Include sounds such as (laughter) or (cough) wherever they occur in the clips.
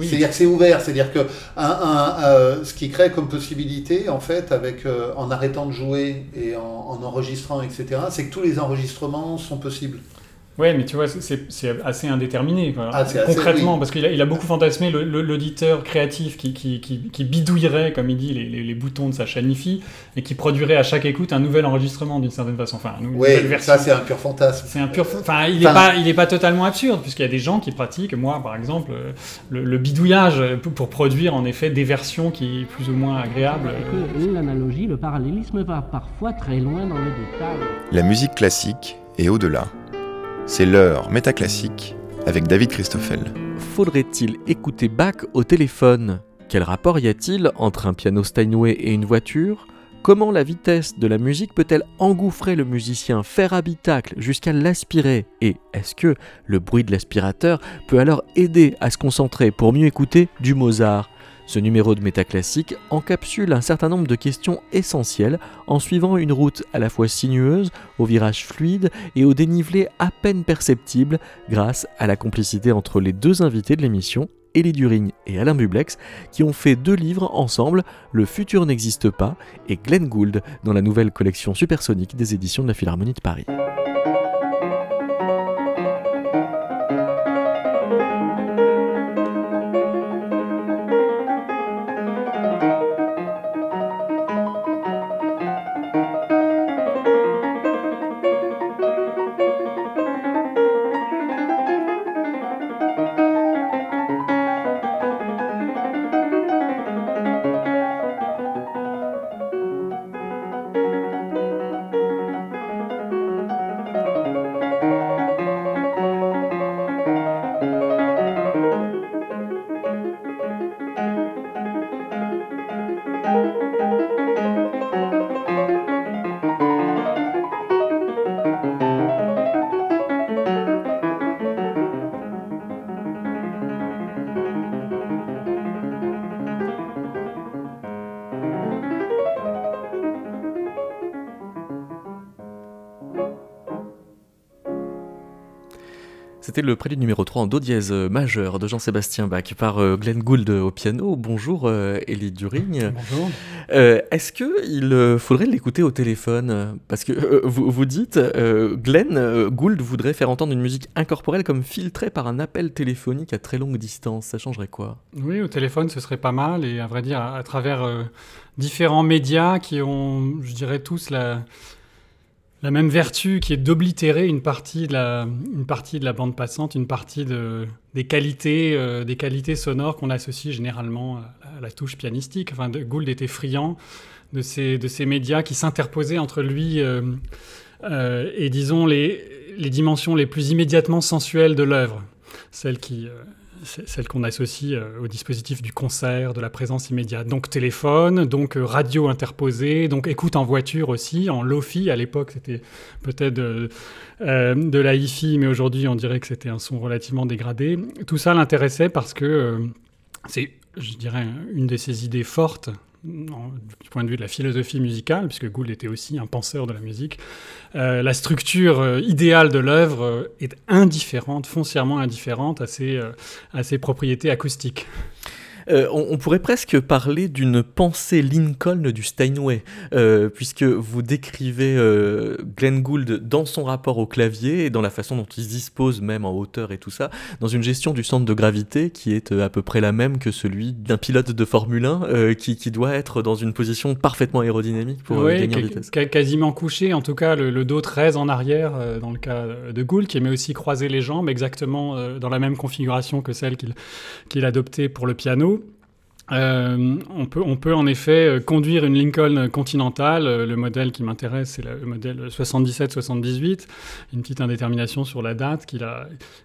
C'est-à-dire que c'est ouvert, c'est-à-dire que un, ce qui crée comme possibilité, en fait, avec, en arrêtant de jouer et en enregistrant, etc., c'est que tous les enregistrements sont possibles. Ouais, mais tu vois, c'est assez indéterminé. Ah, Concrètement, parce qu'il a, il a, beaucoup fantasmé l'auditeur créatif qui, qui, qui, bidouillerait, comme il dit, les, les, boutons de sa chaîne et qui produirait à chaque écoute un nouvel enregistrement d'une certaine façon. Enfin, oui, ça c'est un pur fantasme. C'est un pur. Enfin, il n'est pas, il est pas totalement absurde, puisqu'il y a des gens qui pratiquent, moi par exemple, le, bidouillage pour produire en effet des versions qui est plus ou moins agréables. L'analogie, le parallélisme va parfois très loin dans le détail. La musique classique est au-delà. C'est l'heure métaclassique avec David Christoffel. Faudrait-il écouter Bach au téléphone? Quel rapport y a-t-il entre un piano Steinway et une voiture? Comment la vitesse de la musique peut-elle engouffrer le musicien, faire habitacle jusqu'à l'aspirer? Et est-ce que le bruit de l'aspirateur peut alors aider à se concentrer pour mieux écouter du Mozart? Ce numéro de Métaclassique encapsule un certain nombre de questions essentielles en suivant une route à la fois sinueuse, au virage fluide et au dénivelé à peine perceptible grâce à la complicité entre les deux invités de l'émission, Elie Durigne et Alain Bublex, qui ont fait deux livres ensemble, Le futur n'existe pas et Glenn Gould dans la nouvelle collection supersonique des éditions de la Philharmonie de Paris. C'était le prélude numéro 3 en Do dièse euh, majeur de Jean-Sébastien Bach par euh, Glenn Gould au piano. Bonjour Elie Durigne. Bonjour. Est-ce qu'il faudrait l'écouter au téléphone? Parce que vous, vous, dites, Glenn Gould voudrait faire entendre une musique incorporelle comme filtrée par un appel téléphonique à très longue distance. Ça changerait quoi? Oui, au téléphone, ce serait pas mal. Et à vrai dire, à travers différents médias qui ont, je dirais, tous la la même vertu qui est d'oblitérer une partie de la, une partie de la bande passante, une partie de, des qualités, euh, des qualités sonores qu'on associe généralement à la, touche pianistique. Enfin, de, Gould était friand de ces, de ces médias qui s'interposaient entre lui euh, euh, et, disons, les, les dimensions les plus immédiatement sensuelles de l'œuvre, celles qui celle qu'on associe euh, au dispositif du concert, de la présence immédiate. Donc téléphone, donc euh, radio interposée, donc écoute en voiture aussi, en lofi. À l'époque, c'était peut-être euh, de la hi-fi, mais aujourd'hui, on dirait que c'était un son relativement dégradé. Tout ça l'intéressait parce que c'est, je dirais, une de ses idées fortes du point de vue de la philosophie musicale, puisque Gould était aussi un penseur de la musique, euh, la structure euh, idéale de l'œuvre euh, est indifférente, foncièrement indifférente à ses, à ses propriétés acoustiques. Euh, on, pourrait presque parler d'une pensée Lincoln du Steinway, euh, puisque vous décrivez euh, Glenn Gould dans son rapport au clavier et dans la façon dont il se dispose même en hauteur et tout ça, dans une gestion du centre de gravité qui est à peu près la même que celui d'un pilote de Formule 1 qui, doit être dans une position parfaitement aérodynamique pour gagner en vitesse. quasiment couché, en tout cas le, dos très en arrière dans le cas de Gould, qui aimait aussi croiser les jambes exactement dans la même configuration que celle qu'il adoptait pour le piano. Euh, on, peut, on peut en effet euh, conduire une Lincoln Continental. Euh, le modèle qui m'intéresse, c'est le modèle 77-78. Une petite indétermination sur la date qu'il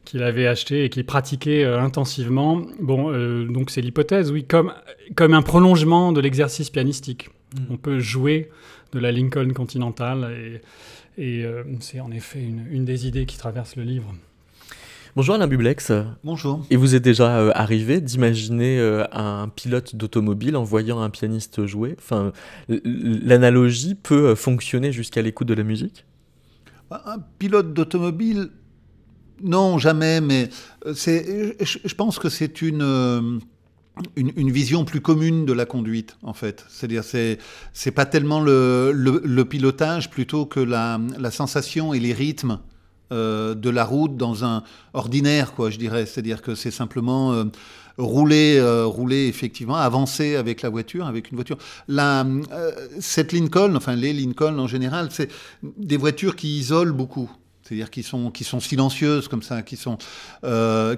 qu'il avait acheté et qu'il pratiquait intensivement. Bon, donc c'est l'hypothèse, oui, comme, comme un prolongement de l'exercice pianistique. Mm. On peut jouer de la Lincoln Continental et, et c'est en effet une, une des idées qui traverse le livre. Bonjour Alain Bublex. Bonjour. Et vous êtes déjà euh, arrivé d'imaginer euh, un pilote d'automobile en voyant un pianiste jouer? Enfin, l'analogie peut euh, fonctionner jusqu'à l'écoute de la musique? Bah, Un pilote d'automobile, Non, jamais, mais c'est, je pense que c'est une une, vision plus commune de la conduite, en fait. C'est-à-dire, c'est c'est pas tellement le, le, pilotage plutôt que la, la, sensation et les rythmes euh, de la route dans un ordinaire, quoi, je dirais. C'est-à-dire que c'est simplement euh, rouler, euh, rouler effectivement, avancer avec la voiture, avec une voiture. La, cette Lincoln, enfin les Lincoln en général, c'est des voitures qui isolent beaucoup c'est-à-dire qui sont, qui sont silencieuses comme ça, qui sont,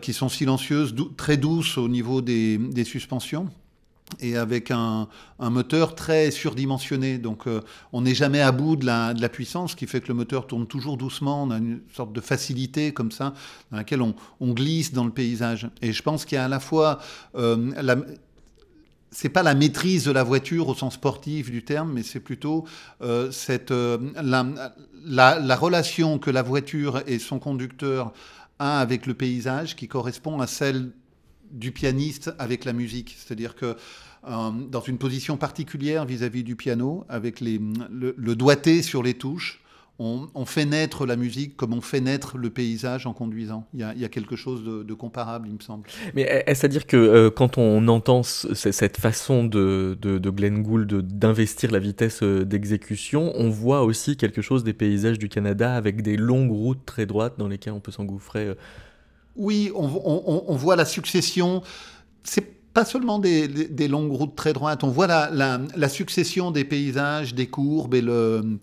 qui sont silencieuses, très douces au niveau des, des suspensions et avec un, moteur très surdimensionné. Donc euh, on n'est jamais à bout de la, la, puissance, ce qui fait que le moteur tourne toujours doucement. On a une sorte de facilité comme ça, dans laquelle on, glisse dans le paysage. Et je pense qu'il y a à la fois euh, la, c'est pas la maîtrise de la voiture au sens sportif du terme, mais c'est plutôt euh, cette, euh, la, relation que la voiture et son conducteur a avec le paysage qui correspond à celle du pianiste avec la musique. C'est-à-dire que euh, dans une position particulière vis-à-vis du piano, avec le doigté sur les touches, on, fait naître la musique comme on fait naître le paysage en conduisant. Il y a, quelque chose de, comparable, il me semble. Mais est-ce à dire que euh, quand on entend cette façon de, Glenn Gould d'investir la vitesse euh, d'exécution, on voit aussi quelque chose des paysages du Canada avec des longues routes très droites dans lesquelles on peut s'engouffrer Oui, on, voit la succession. C'est pas seulement des, longues routes très droites, on voit la, succession des paysages, des courbes et le,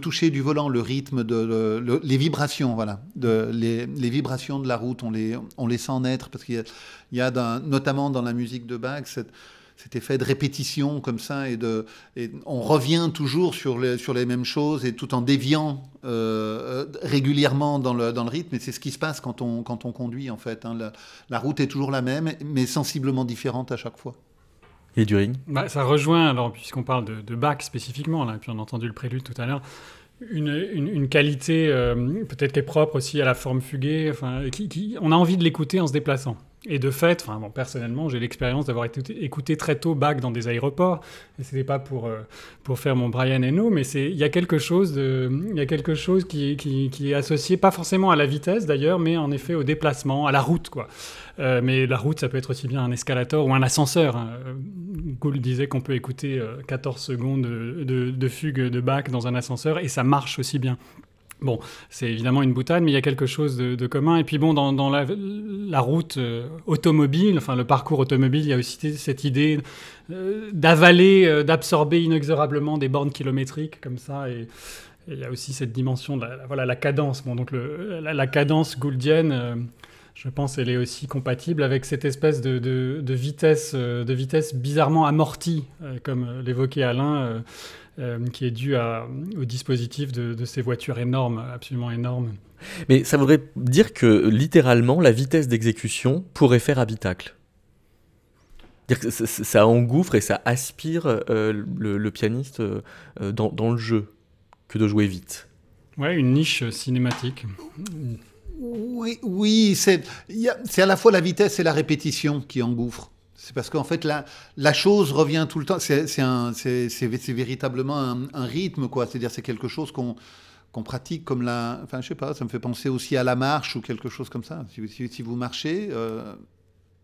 toucher du volant, le rythme, les vibrations, voilà, de, les, vibrations de la route, on les, sent naître parce qu'il y a, notamment dans la musique de Bach cet, effet de répétition comme ça et, de, on revient toujours sur les, sur les mêmes choses et tout en déviant euh, régulièrement dans le, dans le rythme. Et c'est ce qui se passe quand on, quand on conduit en fait. Hein. la route est toujours la même, mais sensiblement différente à chaque fois. Et du bah, Ça rejoint, alors puisqu'on parle de, de, Bach spécifiquement, là, et puis on a entendu le prélude tout à l'heure, une, une, qualité euh, peut-être qui est propre aussi à la forme fuguée, enfin, qui, on a envie de l'écouter en se déplaçant. Et de fait, enfin bon, personnellement, j'ai l'expérience d'avoir écouté très tôt Bach dans des aéroports. Et c'était pas pour euh, pour faire mon Brian Eno, mais il y a quelque chose de y a quelque chose qui, qui, qui, est associé pas forcément à la vitesse d'ailleurs, mais en effet au déplacement, à la route quoi. Euh, mais la route, ça peut être aussi bien un escalator ou un ascenseur. Hein. Gould disait qu'on peut écouter 14 euh, secondes de, de fugue de Bach dans un ascenseur et ça marche aussi bien. Bon, c'est évidemment une boutade, mais il y a quelque chose de, commun. Et puis bon, dans, la, route euh, automobile, enfin le parcours automobile, il y a aussi cette idée euh, d'avaler, euh, d'absorber inexorablement des bornes kilométriques comme ça. Et, il y a aussi cette dimension de la, voilà, la cadence. Bon, donc la, cadence gouldienne, je pense, elle est aussi compatible avec cette espèce de, vitesse, de vitesse bizarrement amortie, comme l'évoquait Alain euh, qui est dû au dispositif de, ces voitures énormes, absolument énormes. Mais ça voudrait dire que littéralement, la vitesse d'exécution pourrait faire habitacle. Dire que ça, engouffre et ça aspire euh, le, pianiste euh, dans, dans, le jeu que de jouer vite. Ouais, une niche cinématique. Oui, oui c'est à la fois la vitesse et la répétition qui engouffrent. C'est parce qu'en fait, la, la chose revient tout le temps. C'est véritablement un, rythme, quoi. C'est-à-dire, c'est quelque chose qu'on pratique comme la. Enfin, je sais pas, ça me fait penser aussi à la marche ou quelque chose comme ça. Si, si, vous marchez, euh,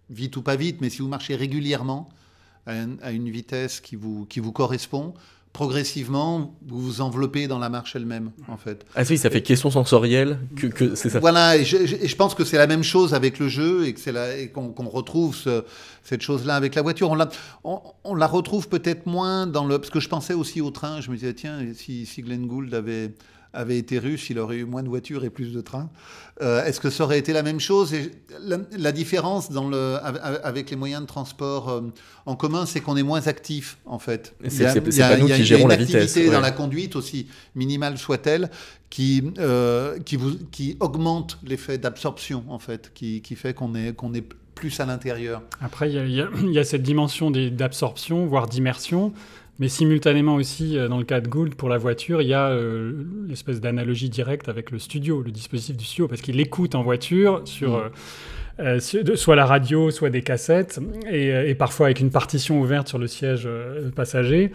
vite ou pas vite, mais si vous marchez régulièrement à, à une vitesse qui vous, qui vous correspond, progressivement, vous vous enveloppez dans la marche elle-même, en fait. Ah oui, ça fait question sensorielle, que, que c'est ça. Voilà, et je, pense que c'est la même chose avec le jeu, et qu'on retrouve cette chose-là avec la voiture. On la, on, la retrouve peut-être moins dans le... Parce que je pensais aussi au train, je me disais, tiens, si, si Glenn Gould avait avait été russe, il aurait eu moins de voitures et plus de trains. Euh, est-ce que ça aurait été la même chose et la, différence dans le, avec les moyens de transport euh, en commun, c'est qu'on est moins actif, en fait. C'est pas nous qui gérons la vitesse. Il y a une activité dans la conduite, aussi minimale soit-elle, qui, euh, qui, vous, qui augmente l'effet d'absorption, en fait, qui, qui fait qu'on est, qu'on est plus à l'intérieur. Après, il y, y, a cette dimension d'absorption, voire d'immersion. Mais simultanément aussi, euh, dans le cas de Gould, pour la voiture, il y a euh, l'espèce d'analogie directe avec le studio, le dispositif du studio, parce qu'il écoute en voiture sur... Mm. Euh, soit la radio, soit des cassettes, et, parfois avec une partition ouverte sur le siège passager.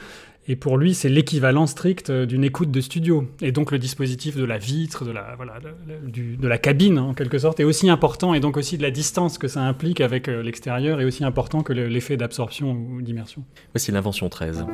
Et pour lui, c'est l'équivalent strict d'une écoute de studio. Et donc le dispositif de la vitre, de la, voilà, de, la cabine, en quelque sorte, est aussi important, et donc aussi de la distance que ça implique avec l'extérieur, est aussi important que l'effet d'absorption ou d'immersion. Voici l'invention 13.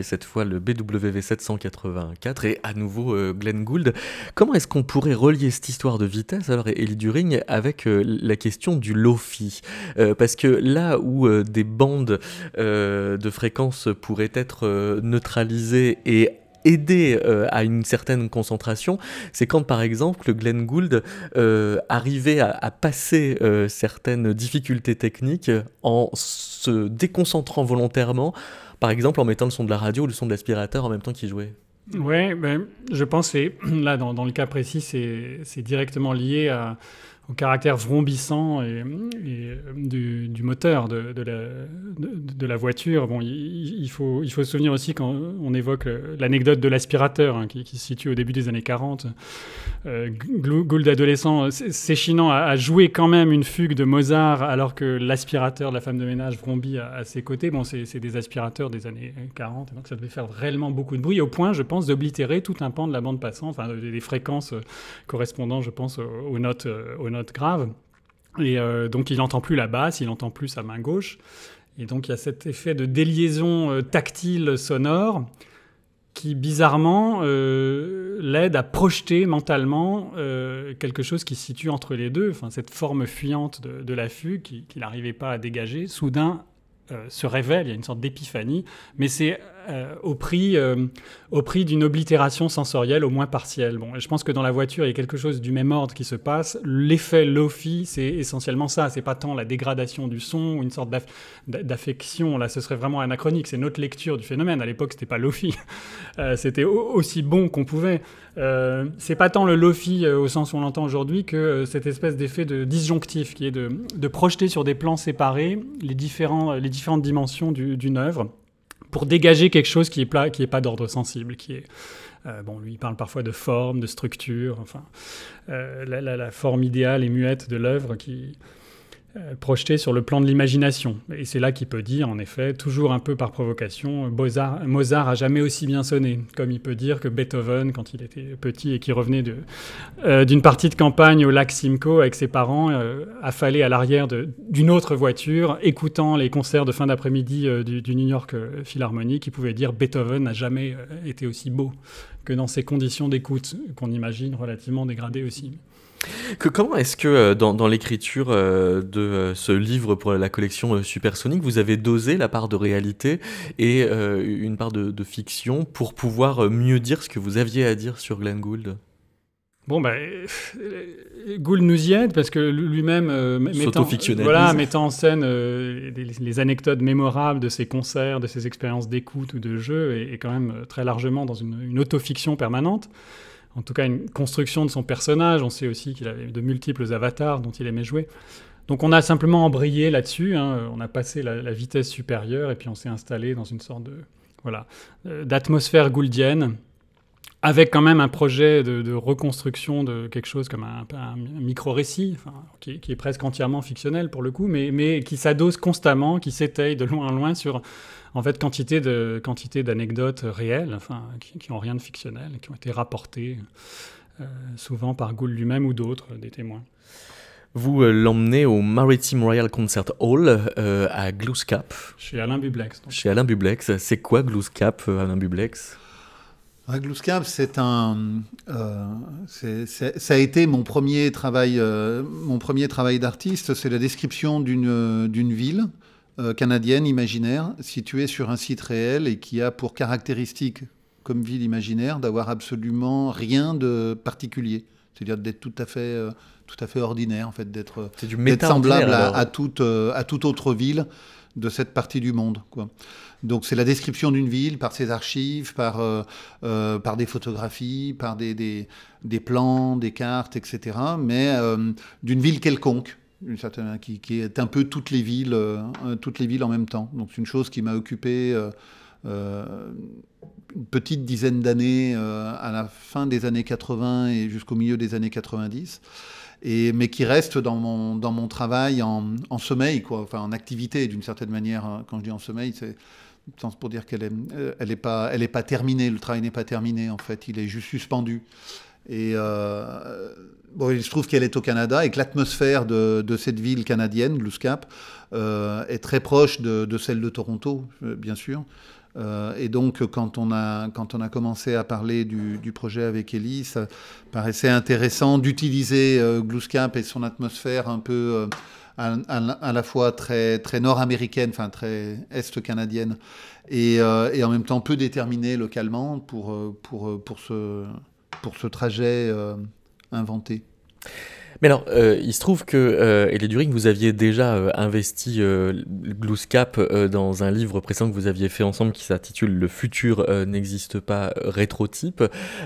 Et cette fois le BWV 784 et à nouveau euh, Glenn Gould. Comment est-ce qu'on pourrait relier cette histoire de vitesse alors Ellie During avec euh, la question du lofi? Euh, Parce que là où des bandes de fréquences pourraient être neutralisées et aider à une certaine concentration, c'est quand par exemple Glenn Gould arrivait à, à passer certaines difficultés techniques en se déconcentrant volontairement par exemple en mettant le son de la radio ou le son de l'aspirateur en même temps qu'il jouait Oui, ben, je pense que (clears throat) là, dans, dans, le cas précis, c'est directement lié à, au caractère vrombissant et, du, du, moteur de, la, voiture. Bon, il, faut, il faut se souvenir aussi quand on évoque l'anecdote de l'aspirateur hein, qui, se situe au début des années 40. Euh, Gould adolescent s'échinant à, jouer quand même une fugue de Mozart alors que l'aspirateur de la femme de ménage vrombit à, ses côtés. Bon, c'est des aspirateurs des années 40, donc ça devait faire réellement beaucoup de bruit au point, je pense, d'oblitérer tout un pan de la bande passante, enfin des fréquences correspondant, je pense, aux notes grave. Et euh, donc il n'entend plus la basse, il n'entend plus sa main gauche. Et donc il y a cet effet de déliaison euh, tactile sonore qui bizarrement euh, l'aide à projeter mentalement quelque chose qui se situe entre les deux, enfin, cette forme fuyante de, la fugue qu'il n'arrivait pas à dégager, soudain se révèle, il y a une sorte d'épiphanie, mais c'est au prix, euh, au prix d'une oblitération sensorielle au moins partielle. Bon, je pense que dans la voiture, il y a quelque chose du même ordre qui se passe. L'effet Lofi, c'est essentiellement ça. C'est pas tant la dégradation du son ou une sorte d'affection. Là, ce serait vraiment anachronique. C'est notre lecture du phénomène. À l'époque, c'était pas Lofi. (laughs) Euh, c'était aussi bon qu'on pouvait. Euh, c'est pas tant le Lofi au sens où on l'entend aujourd'hui que cette espèce d'effet de disjonctif qui est de, de, projeter sur des plans séparés les, différents, les différentes dimensions d'une œuvre pour dégager quelque chose qui est, plat, qui est pas d'ordre sensible, qui est euh, bon, lui, parle parfois de forme, de structure, enfin, euh, la, la, forme idéale et muette de l'œuvre qui, projeté sur le plan de l'imagination. Et c'est là qu'il peut dire, en effet, toujours un peu par provocation, Mozart, Mozart a jamais aussi bien sonné, comme il peut dire que Beethoven, quand il était petit et qui revenait euh, d'une partie de campagne au lac Simcoe avec ses parents, euh, affalé à l'arrière d'une autre voiture, écoutant les concerts de fin d'après-midi du, du, New York Philharmonic, il pouvait dire Beethoven n'a jamais été aussi beau que dans ces conditions d'écoute qu'on imagine relativement dégradées aussi. Que, comment est-ce que euh, dans, dans l'écriture euh, de euh, ce livre pour la collection Supersonic, vous avez dosé la part de réalité et une part de, de, fiction pour pouvoir mieux dire ce que vous aviez à dire sur Glenn Gould? Bon, ben, Gould nous y aide parce que lui-même, mettant, voilà, mettant en scène les, anecdotes mémorables de ses concerts, de ses expériences d'écoute ou de jeu, est, quand même très largement dans une, une autofiction permanente en tout cas une construction de son personnage. On sait aussi qu'il avait de multiples avatars dont il aimait jouer. Donc on a simplement embrayé là-dessus, hein. on a passé la, vitesse supérieure et puis on s'est installé dans une sorte de voilà euh, d'atmosphère gouldienne avec quand même un projet de, reconstruction de quelque chose comme un, micro-récit, qui, est presque entièrement fictionnel pour le coup, mais, mais qui s'adosse constamment, qui s'étaye de loin en loin sur en fait quantité de quantité d'anecdotes réelles, enfin qui, n'ont rien de fictionnel, qui ont été rapportées euh, souvent par Gould lui-même ou d'autres, des témoins. Vous euh, l'emmenez au Maritime Royal Concert Hall euh, à Glooscap. Chez Alain Bublex. Chez Alain Bublex. C'est quoi Glooscap, Alain Bublex? Glooscap, c'est un, ça a été mon premier travail, mon premier travail d'artiste. C'est la description d'une d'une ville euh, canadienne imaginaire située sur un site réel et qui a pour caractéristique comme ville imaginaire, d'avoir absolument rien de particulier. C'est-à-dire d'être tout à fait, euh, tout à fait ordinaire, en fait, d'être semblable à, toute, euh, à toute autre ville de cette partie du monde. Quoi. Donc c'est la description d'une ville par ses archives, par, euh, euh, par des photographies, par des, des, des plans, des cartes, etc. Mais euh, d'une ville quelconque, d'une certaine, qui, qui est un peu toutes les villes, euh, toutes les villes en même temps. Donc c'est une chose qui m'a occupé. euh, euh, une petite dizaine d'années à la fin des années 80 et jusqu'au milieu des années 90 et, mais qui reste dans mon, dans mon travail en, en sommeil, quoi, enfin en activité d'une certaine manière. hein. Quand je dis en sommeil, c'est pour dire qu'elle est, euh, elle est pas, pas terminée. Le travail n'est pas terminé en fait. Il est juste suspendu. Et il se trouve qu'elle est au Canada et que l'atmosphère de, cette ville canadienne, Glooscap, euh, est très proche de, celle de Toronto, euh, bien sûr. Euh, et donc, quand on a, quand on a commencé à parler du, projet avec Ellie, ça paraissait intéressant d'utiliser euh, Glooscap et son atmosphère un peu euh, à, la fois très, très nord-américaine, enfin très est-canadienne, et, et en même temps peu déterminée localement pour, pour, pour, ce, pour ce trajet euh, inventé. Mais alors, euh, il se trouve que, euh, Elie During, vous aviez déjà euh, investi euh, Glooscap euh, dans un livre précédent que vous aviez fait ensemble qui s'intitule Le futur euh, n'existe pas, rétrotype.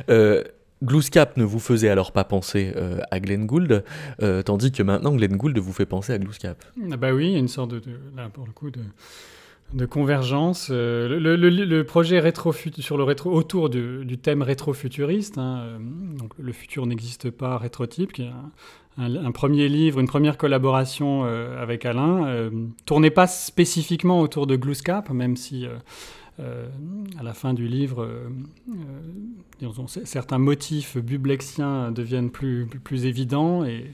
Euh, Glooscap ne vous faisait alors pas penser euh, à Glenn Gould, euh, tandis que maintenant Glenn Gould vous fait penser à Glooscap. Ah bah oui, il y a une sorte de, de- là pour le coup de, de convergence. Euh, le, projet rétro sur le autour du, thème rétrofuturiste, hein, euh, donc le futur n'existe pas rétrotype, qui est un, premier livre, une première collaboration euh, avec Alain, euh, tournait pas spécifiquement autour de Glooscap, même si à la fin du livre, euh, euh, certains motifs bublexiens deviennent plus, plus, évidents. Et,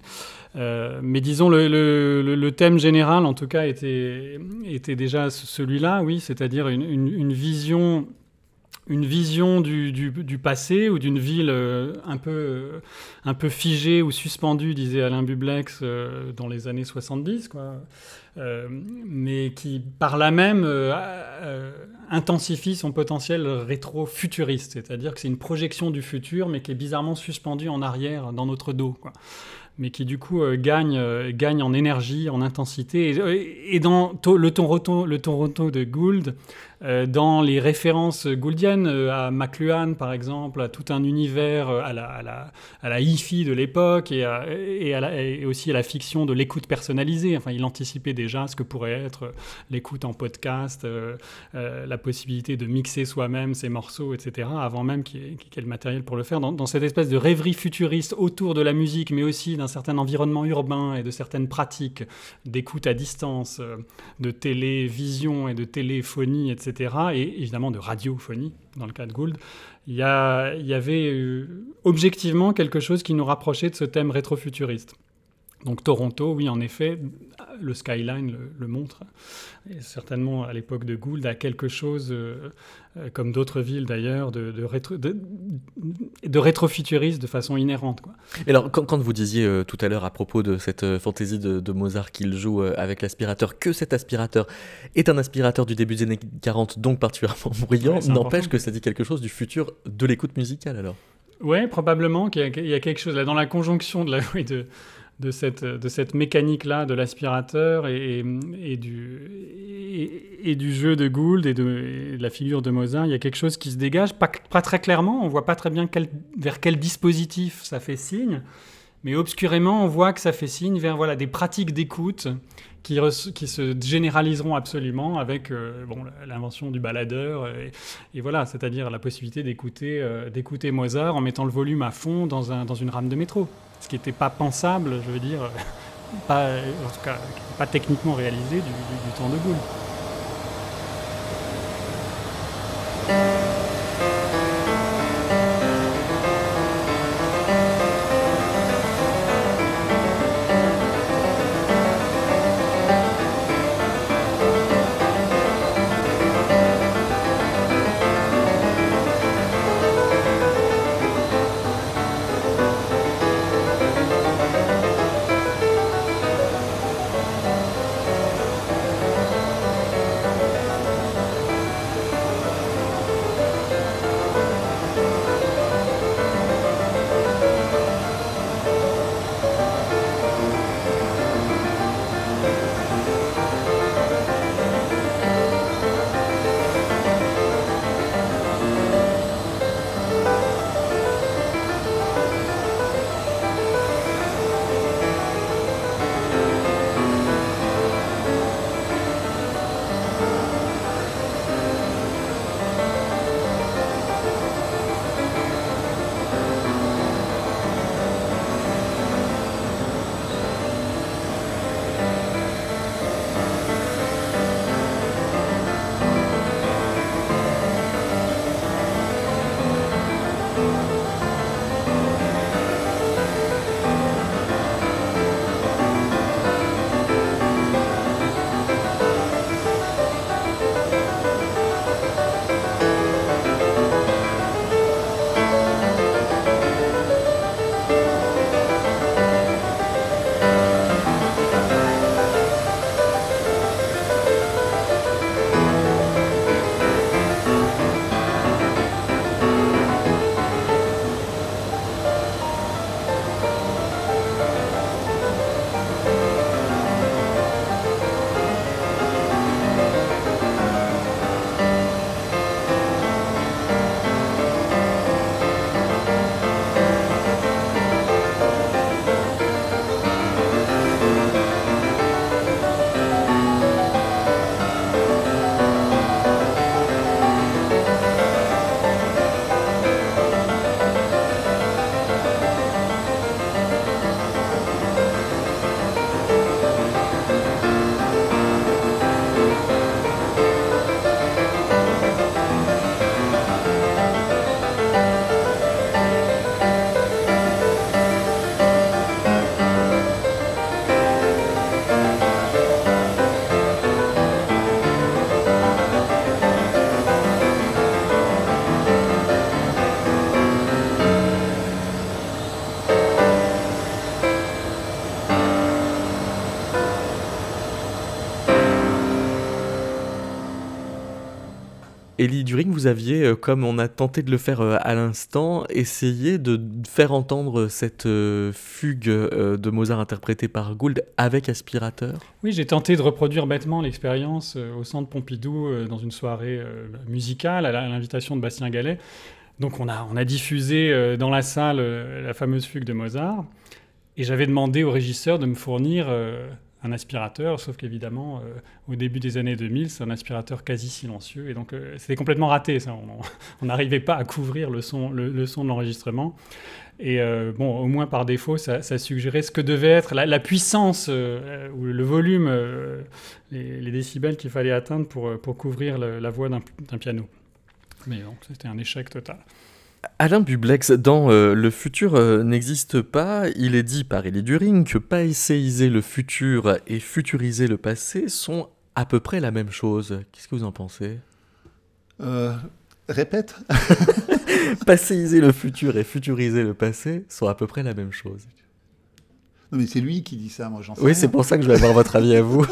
euh, mais disons, le, le- thème général, en tout cas, était, déjà ce- celui-là, oui, c'est-à-dire une vision, une vision du, passé ou d'une ville euh, un, peu, euh, un peu figée ou suspendue, disait Alain Bublex, euh, dans les années 70, quoi. Mais qui, par là même, intensifie son potentiel rétro-futuriste, c'est-à-dire que c'est une projection du futur, mais qui est bizarrement suspendue en arrière dans notre dos, quoi mais qui du coup gagne, en énergie, en intensité. Et, dans le, Toronto, le Toronto de Gould, dans les références gouldiennes, euh, à McLuhan par exemple, à tout un univers, euh, à la, à la, à la hi-fi de l'époque et, et, aussi à la fiction de l'écoute personnalisée. Enfin, il anticipait déjà ce que pourrait être euh, l'écoute en podcast, euh, euh, la possibilité de mixer soi-même ses morceaux, etc., avant même qu'il y, ait- le matériel pour le faire, dans, cette espèce de rêverie futuriste autour de la musique, mais aussi d'un certain environnement urbain et de certaines pratiques d'écoute à distance, euh, de télévision et de téléphonie, etc., et évidemment de radiophonie, dans le cas de Gould. Il y, avait euh, objectivement quelque chose qui nous rapprochait de ce thème rétrofuturiste. Donc Toronto, oui, en effet, le skyline le, le montre. Et certainement, à l'époque de Gould, a quelque chose, euh, euh, comme d'autres villes d'ailleurs, de, de, rétro, de, de rétrofuturiste de façon inhérente. Quoi. Et alors, quand, quand vous disiez euh, tout à l'heure à propos de cette fantaisie de, de Mozart qu'il joue avec l'aspirateur, que cet aspirateur est un aspirateur du début des années 40, donc particulièrement (laughs) bruyant, Ouais, n'empêche que ça dit quelque chose du futur de l'écoute musicale alors. Oui, probablement qu'il y, a- qu'il y a quelque chose là dans la conjonction de, la, (laughs) de, de cette, de cette mécanique-là de l'aspirateur et, et- et du, et, du jeu de Gould et de, la figure de Mozart. Il y a quelque chose qui se dégage, pas, pas très clairement, on voit pas très bien quel- vers quel dispositif ça fait signe, mais obscurément on voit que ça fait signe vers voilà, des pratiques d'écoute qui, se généraliseront absolument avec euh, bon, l'invention du baladeur. Et, voilà, c'est-à-dire la possibilité d'écouter euh, d'écouter Mozart en mettant le volume à fond dans, un, dans une rame de métro. Ce qui n'était pas pensable, je veux dire, (laughs) pas, en tout cas, pas techniquement réalisé du, du- temps de Gould. Elie During, vous aviez, euh, comme on a tenté de le faire euh, à l'instant, essayé de faire entendre cette euh, fugue de Mozart interprétée par Gould avec aspirateur? Oui, j'ai tenté de reproduire bêtement l'expérience au centre Pompidou dans une soirée musicale à l'invitation de Bastien Gallet. Donc on a, on a diffusé dans la salle la fameuse fugue de Mozart et j'avais demandé au régisseur de me fournir un aspirateur, sauf qu'évidemment, euh, au début des années 2000, c'est un aspirateur quasi silencieux, et donc euh, c'était complètement raté, ça. On (laughs) n'arrivait pas à couvrir le son, le, son de l'enregistrement. Et euh, bon, au moins par défaut, ça, suggérait ce que devait être la, puissance ou le volume, les, décibels qu'il fallait atteindre pour, couvrir la voix d'un piano. Mais donc, c'était un échec total. Alain Bublex, dans euh, Le futur euh, n'existe pas, il est dit par Elie During que païséiser le futur et futuriser le passé sont à peu près la même chose. Qu'est-ce que vous en pensez? Euh, Répète. (laughs) Passéiser le futur et futuriser le passé sont à peu près la même chose. Non, mais c'est lui qui dit ça, moi j'en sais Oui, c'est pour ça que je vais avoir votre avis à vous.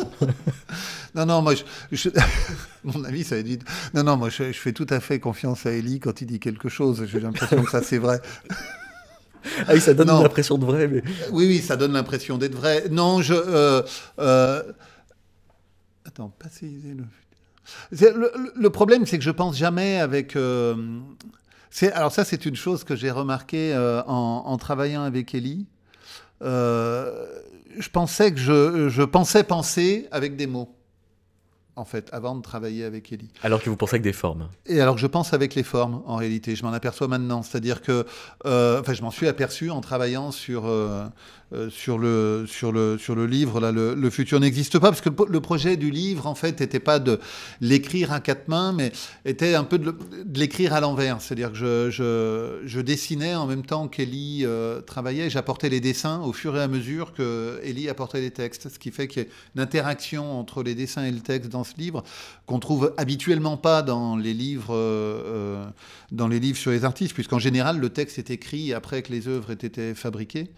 (laughs) non, non, moi, je, (laughs) mon avis, ça dit. Non, non, moi, je, fais tout à fait confiance à Ellie quand il dit quelque chose. J'ai l'impression que ça, c'est vrai. (laughs) Ah oui, ça donne l'impression de vrai. Mais... Oui, oui, ça donne l'impression d'être vrai. Non, je. Euh, euh... Attends, passéiser le futur. Le, le, problème, c'est que je pense jamais avec. Euh... Alors, ça, c'est une chose que j'ai remarqué euh, en, en, travaillant avec Ellie. Euh, je pensais que je, je, pensais penser avec des mots, en fait, avant de travailler avec Ellie. Alors que vous pensez avec des formes. Et alors que je pense avec les formes, en réalité. Je m'en aperçois maintenant. C'est-à-dire que, euh, enfin, je m'en suis aperçu en travaillant sur, euh, euh, sur, le, sur, le, sur le livre, là, le, futur n'existe pas, parce que le, projet du livre, en fait, n'était pas de l'écrire à quatre mains, mais était un peu de, l'écrire à l'envers. C'est-à-dire que je, je, je, dessinais en même temps qu'Elie euh, travaillait, j'apportais les dessins au fur et à mesure que Ellie apportait les textes, ce qui fait qu'il y a une interaction entre les dessins et le texte dans ce livre qu'on trouve habituellement pas dans les livres, euh, dans les livres sur les artistes, puisqu'en général, le texte est écrit après que les œuvres aient été fabriquées.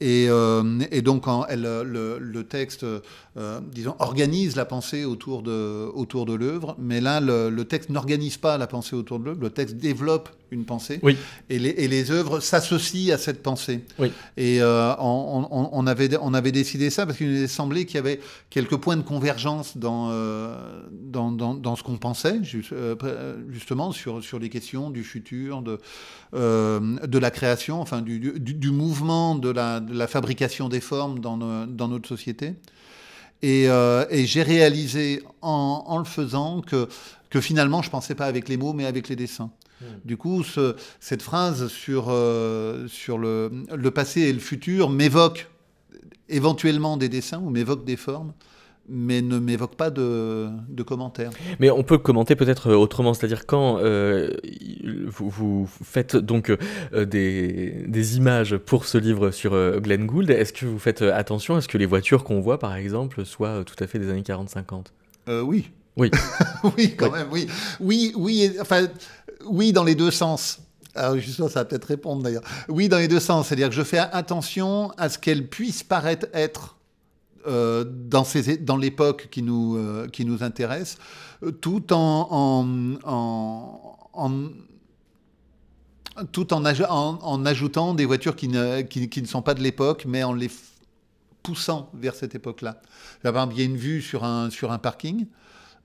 Et, euh, et, donc, elle, le, le, texte, euh, disons, organise la pensée autour de, autour de l'œuvre, mais là, le, le texte n'organise pas la pensée autour de l'œuvre, le texte développe une pensée. Oui. Et, les, et les œuvres s'associent à cette pensée. Oui. Et euh, on, on, on, avait, on avait décidé ça parce qu'il nous semblait qu'il y avait quelques points de convergence dans, dans, dans, dans, ce qu'on pensait, justement, sur, sur les questions du futur, de, de la création, enfin, du, du, du mouvement de la, de la, fabrication des formes dans, dans notre société. Et, et j'ai réalisé en, en, le faisant que, que finalement, je ne pensais pas avec les mots, mais avec les dessins. Hmm. Du coup, ce, cette phrase sur, euh, sur le, le, passé et le futur m'évoque éventuellement des dessins ou m'évoque des formes mais ne m'évoque pas de, de, commentaires. Mais on peut commenter peut-être autrement, c'est-à-dire quand euh, vous, vous, faites donc euh, des, des, images pour ce livre sur euh, Glenn Gould, est-ce que vous faites attention à ce que les voitures qu'on voit, par exemple, soient tout à fait des années 40-50 Oui. Oui. (laughs) oui, quand même, oui. Oui, oui, enfin, oui, dans les deux sens. Alors, justement, ça va peut-être répondre d'ailleurs. Oui, dans les deux sens. C'est-à-dire que je fais attention à ce qu'elle puisse paraître être euh, dans, ces, dans l'époque qui, nous euh, qui nous intéresse, tout en, en, en, tout en, ajoutant des voitures qui ne, qui, ne sont pas de l'époque, mais en les poussant vers cette époque-là. Par exemple, il y a une vue sur un, sur un parking.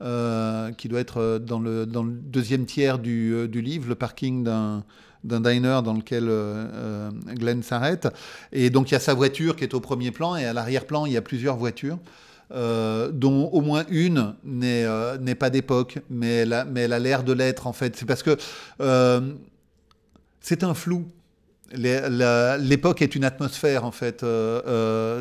Euh, qui doit être dans le, dans le deuxième tiers du, du livre, le parking d'un d'un diner dans lequel euh, Glenn s'arrête. Et donc il y a sa voiture qui est au premier plan et à l'arrière-plan il y a plusieurs voitures. Euh, dont au moins une n'est n'est pas d'époque, mais elle a, mais elle a l'air de l'être en fait. C'est parce que c'est un flou. L'époque est une atmosphère en fait.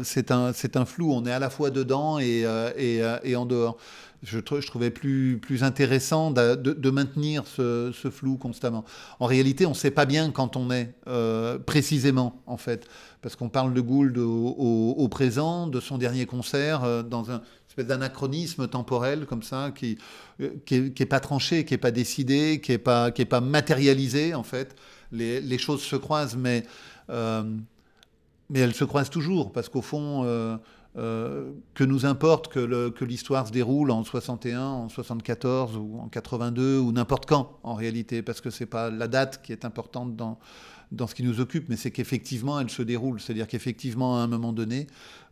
c'est un, un flou. On est à la fois dedans et, et en dehors je, trouvais plus, plus intéressant de, de, maintenir ce, ce, flou constamment. En réalité, on ne sait pas bien quand on est euh, précisément, en fait, parce qu'on parle de Gould au, présent, de son dernier concert, euh, dans un espèce d'anachronisme temporel comme ça, qui n'est qui qui est pas tranché, qui n'est pas décidé, qui n'est pas, pas matérialisé, en fait. Les, les choses se croisent, mais... Euh, mais elles se croisent toujours, parce qu'au fond, euh, que nous importe que l'histoire se déroule en 61, en 74 ou en 82 ou n'importe quand en réalité, parce que c'est pas la date qui est importante dans, dans ce qui nous occupe, mais c'est qu'effectivement elle se déroule. C'est-à-dire qu'effectivement à un moment donné,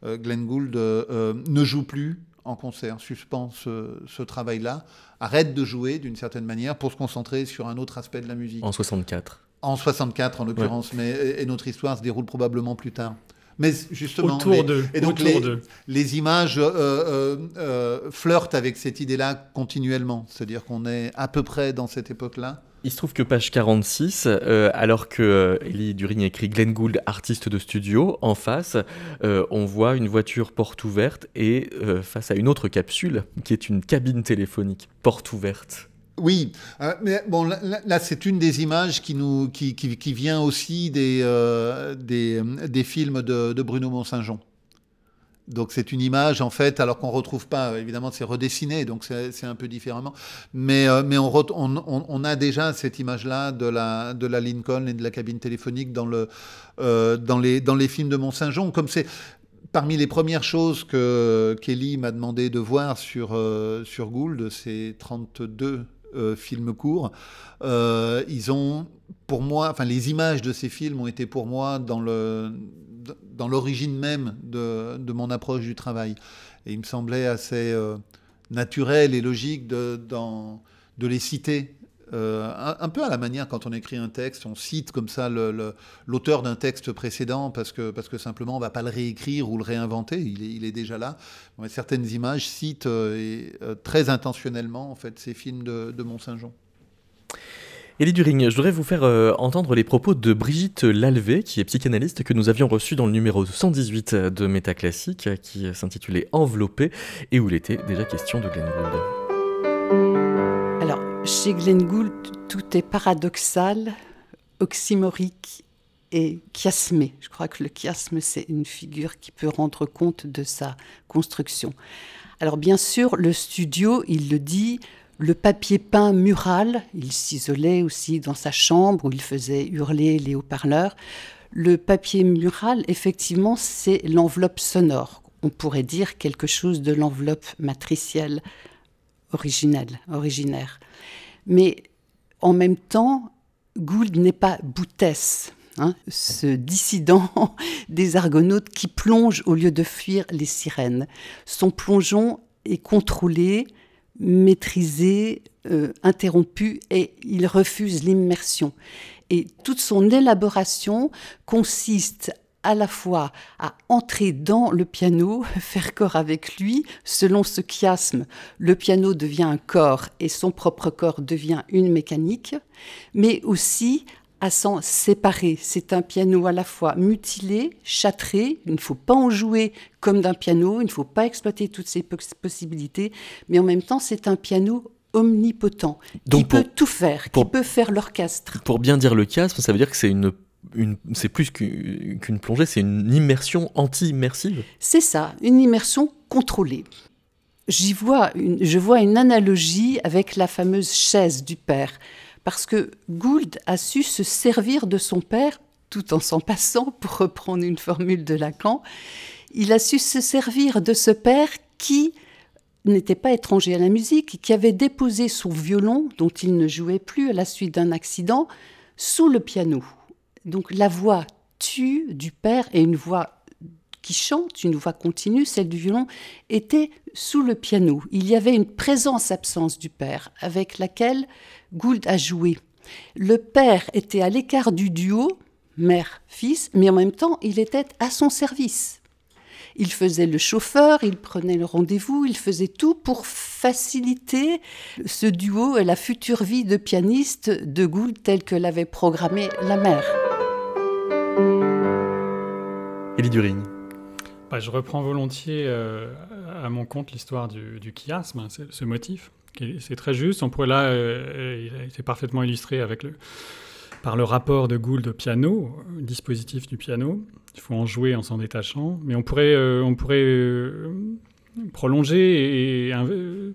euh, Glenn Gould euh, ne joue plus en concert, suspend ce, ce travail-là, arrête de jouer d'une certaine manière pour se concentrer sur un autre aspect de la musique. En 64. En 64 en l'occurrence, mais et notre histoire se déroule probablement plus tard. Mais justement, autour de, et donc les, les, images euh, euh, euh, flirtent avec cette idée-là continuellement. C'est-à-dire qu'on est à peu près dans cette époque-là. Il se trouve que page 46, alors que Ellie During écrit Glenn Gould, artiste de studio, en face, on voit une voiture porte ouverte et face à une autre capsule qui est une cabine téléphonique porte ouverte. Oui, euh, mais bon, là, c'est une des images qui, nous, qui, qui, vient aussi des, euh, des, des, films de, Bruno Mont-Saint-Jean. Donc c'est une image en fait, alors qu'on retrouve pas, évidemment c'est redessiné, donc c'est un peu différemment, mais, euh, mais on, on, on, a déjà cette image-là de la, de la Lincoln et de la cabine téléphonique dans, le, dans, les, dans les films de Mont-Saint-Jean, comme c'est parmi les premières choses que Kelly m'a demandé de voir sur, sur Gould, c'est 32 euh, films courts. Euh, ils ont, pour moi, enfin, les images de ces films ont été pour moi dans le dans l'origine même de, de, mon approche du travail. Et il me semblait assez euh, naturel et logique de, dans, de les citer euh, un, peu à la manière quand on écrit un texte, on cite comme ça l'auteur d'un texte précédent parce que, simplement on ne va pas le réécrire ou le réinventer, il est, déjà là. certaines images citent euh, euh, très intentionnellement en fait, ces films de, Mont-Saint-Jean. Elie During, je voudrais vous faire entendre les propos de Brigitte Lalvé, qui est psychanalyste que nous avions reçu dans le numéro 118 de Métaclassique, qui s'intitulait Enveloppé, et où il était déjà question de Glenn Gould. Chez Glenn Gould, tout est paradoxal, oxymorique et chiasmé. Je crois que le chiasme, c'est une figure qui peut rendre compte de sa construction. Alors bien sûr, le studio, il le dit, le papier peint mural, il s'isolait aussi dans sa chambre où il faisait hurler les haut-parleurs. Le papier mural, effectivement, c'est l'enveloppe sonore. On pourrait dire quelque chose de l'enveloppe matricielle originelle, originaire. Mais en même temps, Gould n'est pas Boutès, hein, ce dissident (laughs) des Argonautes qui plonge au lieu de fuir les sirènes. Son plongeon est contrôlé, maîtrisé, euh, interrompu et il refuse l'immersion. Et toute son élaboration consiste à la fois à entrer dans le piano, (laughs) faire corps avec lui, selon ce chiasme, le piano devient un corps et son propre corps devient une mécanique, mais aussi à s'en séparer. C'est un piano à la fois mutilé, châtré, il ne faut pas en jouer comme d'un piano, il ne faut pas exploiter toutes ses possibilités, mais en même temps c'est un piano omnipotent, qui peut tout faire, qui peut faire l'orchestre. Pour bien dire le chiasme, ça veut dire que c'est une c'est plus qu'une plongée, c'est une immersion anti-immersive. C'est ça, une immersion contrôlée. J'y vois une, je vois une analogie avec la fameuse chaise du père, parce que Gould a su se servir de son père tout en s'en passant, pour reprendre une formule de Lacan. Il a su se servir de ce père qui n'était pas étranger à la musique, qui avait déposé son violon, dont il ne jouait plus à la suite d'un accident, sous le piano. Donc la voix tue du père et une voix qui chante, une voix continue, celle du violon, était sous le piano. Il y avait une présence-absence du père avec laquelle Gould a joué. Le père était à l'écart du duo, mère-fils, mais en même temps, il était à son service. Il faisait le chauffeur, il prenait le rendez-vous, il faisait tout pour faciliter ce duo et la future vie de pianiste de Gould telle que l'avait programmé la mère. Élie During. Bah, je reprends volontiers euh, à mon compte l'histoire du, du, chiasme, hein, ce motif. C'est très juste. On pourrait là, euh, il a été parfaitement illustré avec le, par le rapport de Gould au piano, dispositif du piano. Il faut en jouer en s'en détachant. Mais on pourrait, euh, on pourrait prolonger et,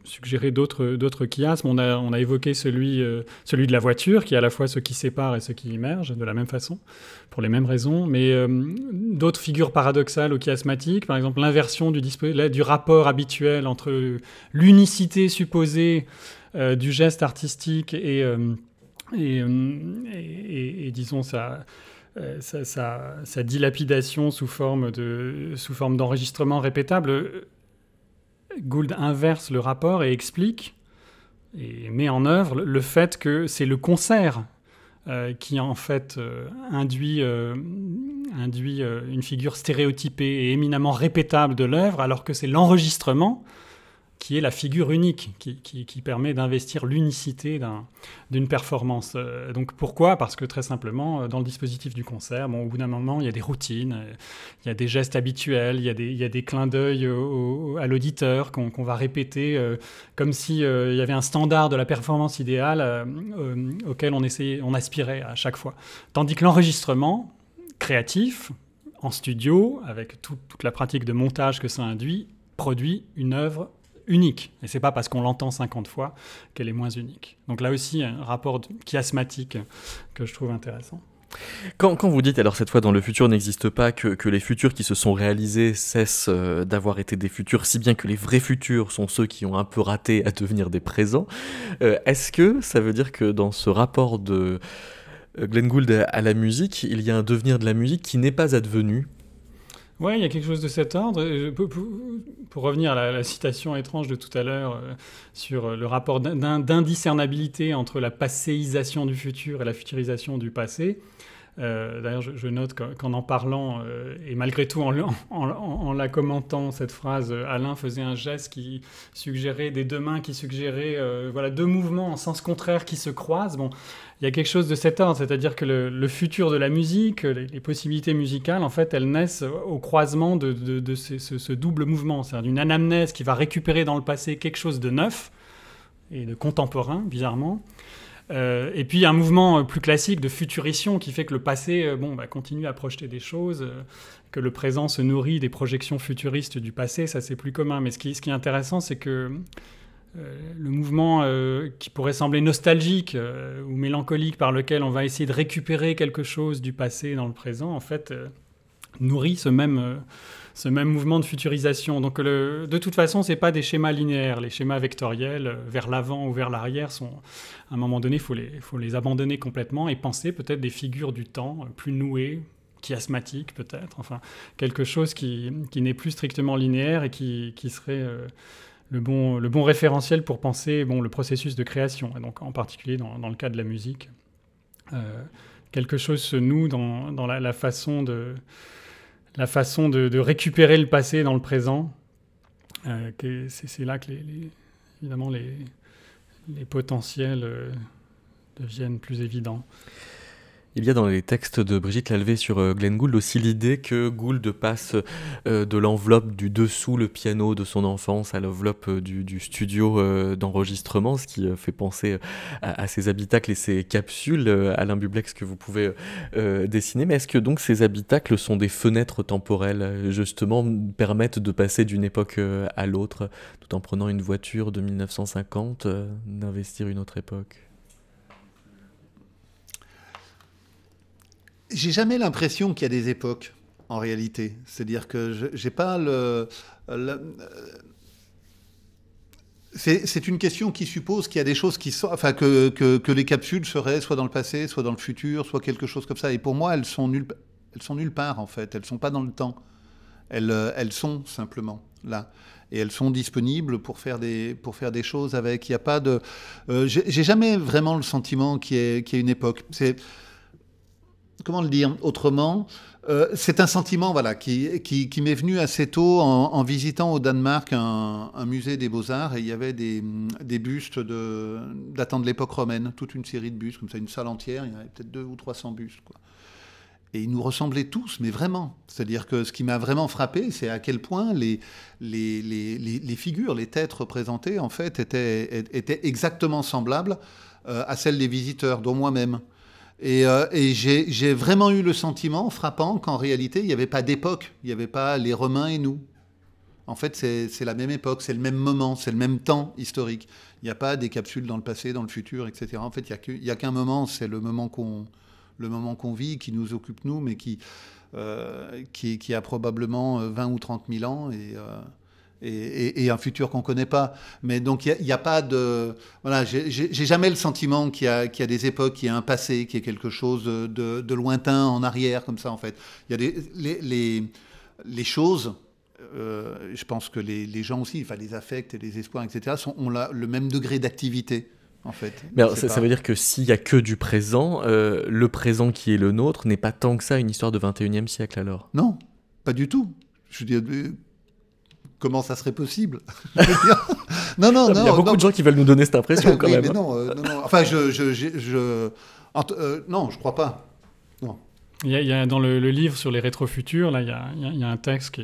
suggérer d'autres, d'autres chiasmes. On a, on a évoqué celui, celui de la voiture, qui est à la fois ce qui sépare et ce qui immerge, de la même façon, pour les mêmes raisons. Mais d'autres figures paradoxales ou chiasmatiques, par exemple l'inversion du, du rapport habituel entre l'unicité supposée du geste artistique et, et, et disons, euh, sa, dilapidation sous forme, de, d'enregistrement répétable, Gould inverse le rapport et explique et met en œuvre le fait que c'est le concert euh, qui en fait euh, induit, induit une figure stéréotypée et éminemment répétable de l'œuvre, alors que c'est l'enregistrement qui est la figure unique, qui, permet d'investir l'unicité d'une performance. Euh, donc pourquoi? Parce que très simplement, euh, dans le dispositif du concert, bon, au bout d'un moment, il y a des routines, euh, il y a des gestes habituels, il y a des, il clins d'œil à l'auditeur qu'on va répéter comme s'il il y avait un standard de la performance idéale auquel on aspirait à chaque fois. Tandis que l'enregistrement créatif, en studio, avec toute la pratique de montage que ça induit, produit une œuvre unique. Et c'est pas parce qu'on l'entend 50 fois qu'elle est moins unique. Donc là aussi, un rapport chiasmatique que je trouve intéressant. Quand, vous dites, alors cette fois dans le futur n'existe pas, que, les futurs qui se sont réalisés cessent euh, d'avoir été des futurs, si bien que les vrais futurs sont ceux qui ont un peu raté à devenir des présents, euh, est-ce que ça veut dire que dans ce rapport de euh, Glenn Gould à la musique, il y a un devenir de la musique qui n'est pas advenu oui, il y a quelque chose de cet ordre. Pour, revenir à la, citation étrange de tout à l'heure euh, sur euh, le rapport d'indiscernabilité entre la passéisation du futur et la futurisation du passé, euh, D'ailleurs, je, note qu'en en parlant, et malgré tout en, la commentant, cette phrase, Alain faisait un geste qui suggérait des deux mains, qui suggérait voilà, deux mouvements en sens contraire qui se croisent. Bon, il y a quelque chose de cet ordre, c'est-à-dire que le, futur de la musique, les, possibilités musicales, en fait, elles naissent au croisement de, ce, double mouvement, c'est-à-dire d'une anamnèse qui va récupérer dans le passé quelque chose de neuf et de contemporain, bizarrement, euh, et puis un mouvement plus classique de futurition qui fait que le passé euh, bon, bah, continue à projeter des choses, euh, que le présent se nourrit des projections futuristes du passé, ça c'est plus commun. Mais ce qui, est intéressant, c'est que euh, le mouvement euh, qui pourrait sembler nostalgique euh, ou mélancolique par lequel on va essayer de récupérer quelque chose du passé dans le présent, en fait, nourrit ce même, ce même mouvement de futurisation. Donc, de toute façon, ce pas des schémas linéaires. Les schémas vectoriels, vers l'avant ou vers l'arrière, sont, à un moment donné, il faut les, faut les abandonner complètement et penser peut-être des figures du temps plus nouées, chiasmatiques peut-être, enfin, quelque chose qui, qui n'est plus strictement linéaire et qui, qui serait le bon, le bon référentiel pour penser bon, le processus de création, et donc en particulier dans, dans le cas de la musique. Euh, quelque chose se noue dans, dans la, façon, de, la façon de, récupérer le passé dans le présent. Euh, c'est là que, les, évidemment, les potentiels euh, deviennent plus évidents. Il y a dans les textes de Brigitte Lalvé sur euh, Glenn Gould aussi l'idée que Gould passe euh, de l'enveloppe du dessous le piano de son enfance à l'enveloppe euh, du, studio d'enregistrement, ce qui fait penser à, ces habitacles et ces capsules, Alain Bublex, que vous pouvez dessiner. Mais est-ce que donc ces habitacles sont des fenêtres temporelles, justement, permettent de passer d'une époque à l'autre, tout en prenant une voiture de 1950, d'investir une autre époque? J'ai jamais l'impression qu'il y a des époques, en réalité. C'est-à-dire que j'ai pas le. Euh, c'est une question qui suppose qu'il y a des choses qui sont. Enfin, que, que, les capsules seraient soit dans le passé, soit dans le futur, soit quelque chose comme ça. Et pour moi, elles sont nulle, elles sont nulle part, en fait. Elles sont pas dans le temps. Elles, euh, elles sont simplement là et elles sont disponibles pour faire des, pour faire des choses avec. Il n'y a pas de. Euh, j'ai jamais vraiment le sentiment qu'il y, ait une époque. C'est comment le dire autrement euh, C'est un sentiment voilà, qui, m'est venu assez tôt en, visitant au Danemark un, musée des beaux-arts et il y avait des, bustes datant de l'époque romaine, toute une série de bustes, comme ça, une salle entière, il y avait peut-être deux ou 300 bustes. Et ils nous ressemblaient tous, mais vraiment. C'est-à-dire que ce qui m'a vraiment frappé, c'est à quel point les, figures, les têtes représentées, en fait, étaient, étaient exactement semblables euh, à celles des visiteurs, dont moi-même. Et, euh, j'ai vraiment eu le sentiment frappant qu'en réalité, il n'y avait pas d'époque. Il n'y avait pas les Romains et nous. En fait, c'est la même époque, c'est le même moment, c'est le même temps historique. Il n'y a pas des capsules dans le passé, dans le futur, etc. En fait, il n'y a qu'un moment, c'est le moment qu'on vit, qui nous occupe nous, mais qui, euh, qui, a probablement 20 ou 30 000 ans et, euh, et, et, un futur qu'on ne connaît pas. Mais donc il n'y a, a, pas de... Voilà, j'ai jamais le sentiment qu'il y, y, a des époques, qu'il y a un passé, qu'il y a quelque chose de, de, de, lointain en arrière, comme ça en fait. Il y a des, les, les, les choses euh, je pense que les, les, gens aussi, enfin les affects et les espoirs, etc., sont, ont la, le même degré d'activité. En fait. Mais alors, ça, pas... ça, veut dire que s'il n'y a que du présent, euh, le présent qui est le nôtre n'est pas tant que ça une histoire de 21e siècle alors? Non, pas du tout. Je veux dire, comment ça serait possible (laughs) Non, non, non. Il y a beaucoup non. de gens qui veulent nous donner cette impression quand oui, même. Mais non, euh, non, non, enfin, je, je, je, je euh, non, je crois pas. Non. Il y, a, dans le, livre sur les rétrofuturs, là, il y a, un texte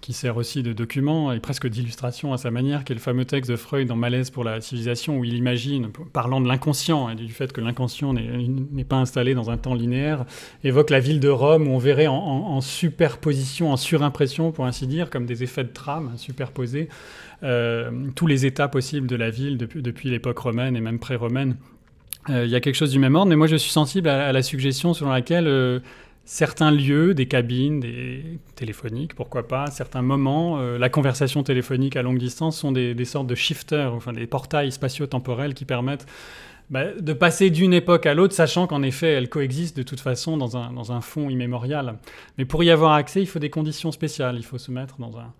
qui, sert aussi de document et presque d'illustration à sa manière, qui est le fameux texte de Freud dans Malaise pour la civilisation, où il imagine, parlant de l'inconscient et du fait que l'inconscient n'est pas installé dans un temps linéaire, évoque la ville de Rome où on verrait en superposition, en surimpression, pour ainsi dire, comme des effets de trame superposés, euh, tous les états possibles de la ville depuis, depuis l'époque romaine et même pré-romaine il euh, y a quelque chose du même ordre, mais moi je suis sensible à, la suggestion selon laquelle euh, certains lieux, des cabines, des téléphoniques, pourquoi pas, certains moments, euh, la conversation téléphonique à longue distance sont des, sortes de shifters, enfin des portails spatio-temporels qui permettent bah, de passer d'une époque à l'autre, sachant qu'en effet elles coexistent de toute façon dans un, dans un fond immémorial. Mais pour y avoir accès, il faut des conditions spéciales, il faut se mettre dans un...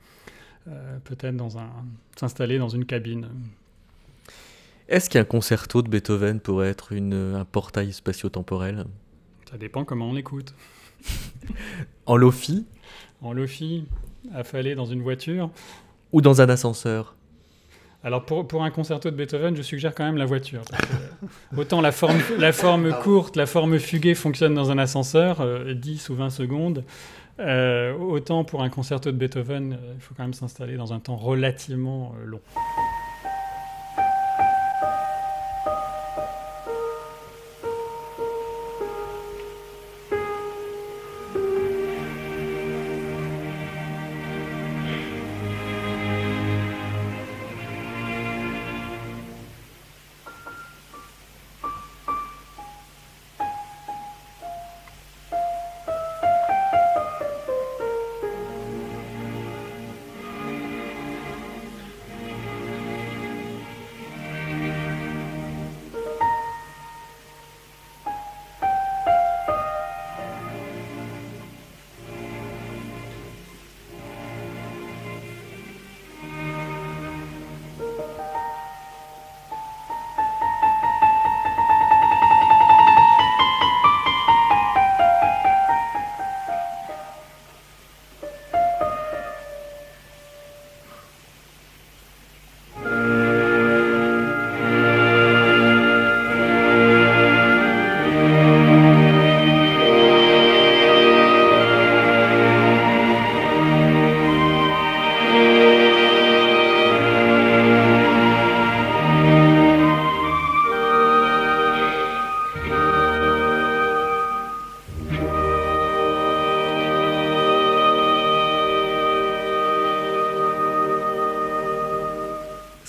Peut-être dans un... s'installer dans une cabine. Est-ce qu'un concerto de Beethoven pourrait être une, un portail spatio-temporel? Ça dépend comment on l'écoute. (laughs) en lofi? En lofi, affalé dans une voiture. Ou dans un ascenseur? Alors pour, pour, un concerto de Beethoven, je suggère quand même la voiture. Que, autant la forme, la forme courte, la forme fuguée fonctionne dans un ascenseur, euh, 10 ou 20 secondes. Euh, autant pour un concerto de Beethoven, euh, il faut quand même s'installer dans un temps relativement euh, long.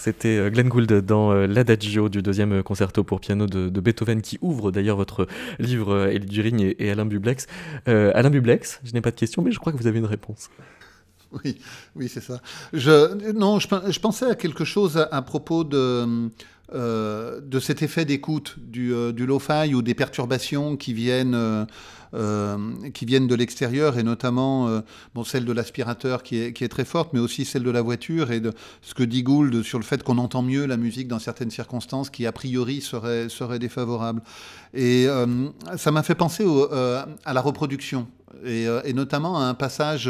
C'était Glenn Gould dans l'Adagio du deuxième concerto pour piano de, Beethoven qui ouvre d'ailleurs votre livre Elie Durigne et, Alain Bublex. Euh, Alain Bublex, je n'ai pas de question mais je crois que vous avez une réponse. Oui, oui c'est ça. Je, non, je, pensais à quelque chose à, propos de, euh, de cet effet d'écoute du, euh, du lo-fi ou des perturbations qui viennent... Euh, euh, qui viennent de l'extérieur et notamment euh, celle de l'aspirateur qui est, très forte, mais aussi celle de la voiture et de ce que dit Gould sur le fait qu'on entend mieux la musique dans certaines circonstances qui a priori seraient, défavorables. Et euh, ça m'a fait penser euh, à la reproduction. Et, notamment à un passage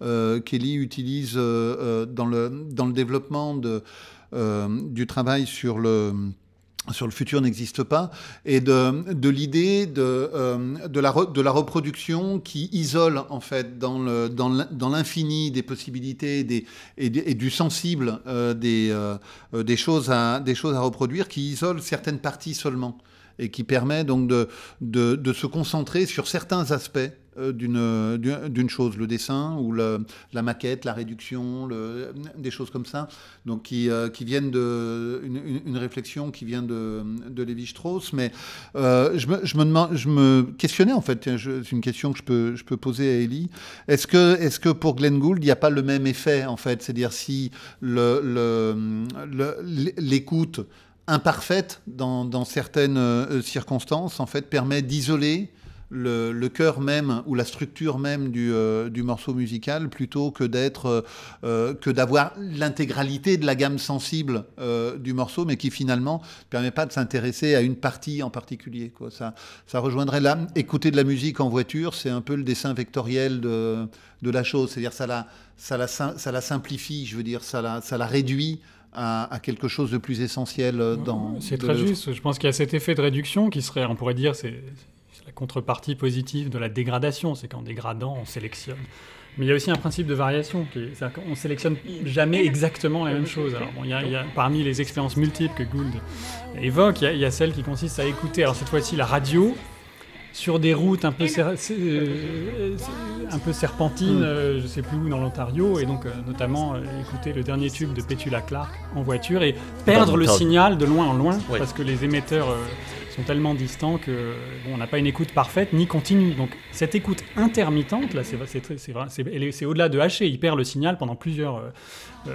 qu'Elie utilise dans, le, développement du travail sur le sur le futur n'existe pas, et de, de l'idée de, euh, de, la de la reproduction qui isole en fait dans l'infini dans des possibilités des, et, et, du sensible euh, des, euh, des, choses à, des choses à reproduire, qui isole certaines parties seulement et qui permet donc de, de, de se concentrer sur certains aspects d'une d'une chose, le dessin ou la maquette, la réduction, des choses comme ça, donc qui, euh, qui viennent de une, une, réflexion qui vient de, de Lévi-Strauss. Mais euh, je, me, je, me questionnais en fait, c'est une question que je peux, je peux poser à Ellie. Est-ce que, est-ce que pour Glenn Gould, il n'y a pas le même effet en fait, c'est-à-dire si l'écoute imparfaite dans, dans certaines circonstances en fait permet d'isoler le, le cœur même ou la structure même du, euh, du morceau musical plutôt que d'être euh, euh, que d'avoir l'intégralité de la gamme sensible du morceau, mais qui finalement ne permet pas de s'intéresser à une partie en particulier. Quoi. Ça, ça rejoindrait là. Écouter de la musique en voiture, c'est un peu le dessin vectoriel de, de la chose. C'est-à-dire ça la, ça, la, ça la simplifie, je veux dire, ça la, ça la réduit. À, à, quelque chose de plus essentiel dans. C'est très juste. Je pense qu'il y a cet effet de réduction qui serait, on pourrait dire, c'est contrepartie positive de la dégradation, c'est qu'en dégradant, on sélectionne. Mais il y a aussi un principe de variation, qui est, on sélectionne jamais exactement la même chose. Alors, bon, il y a, il y a, parmi les expériences multiples que Gould évoque, il y, a, il y, a, celle qui consiste à écouter, alors cette fois-ci la radio, sur des routes un peu, ser euh, un peu serpentines, euh, je sais plus où, dans l'Ontario, et donc euh, notamment euh, écouter le dernier tube de Petula Clark en voiture et perdre le signal de loin en loin, oui. parce que les émetteurs euh, tellement distants que bon, on n'a pas une écoute parfaite ni continue. Donc cette écoute intermittente, là, c'est au-delà de hacher. Il perd le signal pendant plusieurs euh, euh,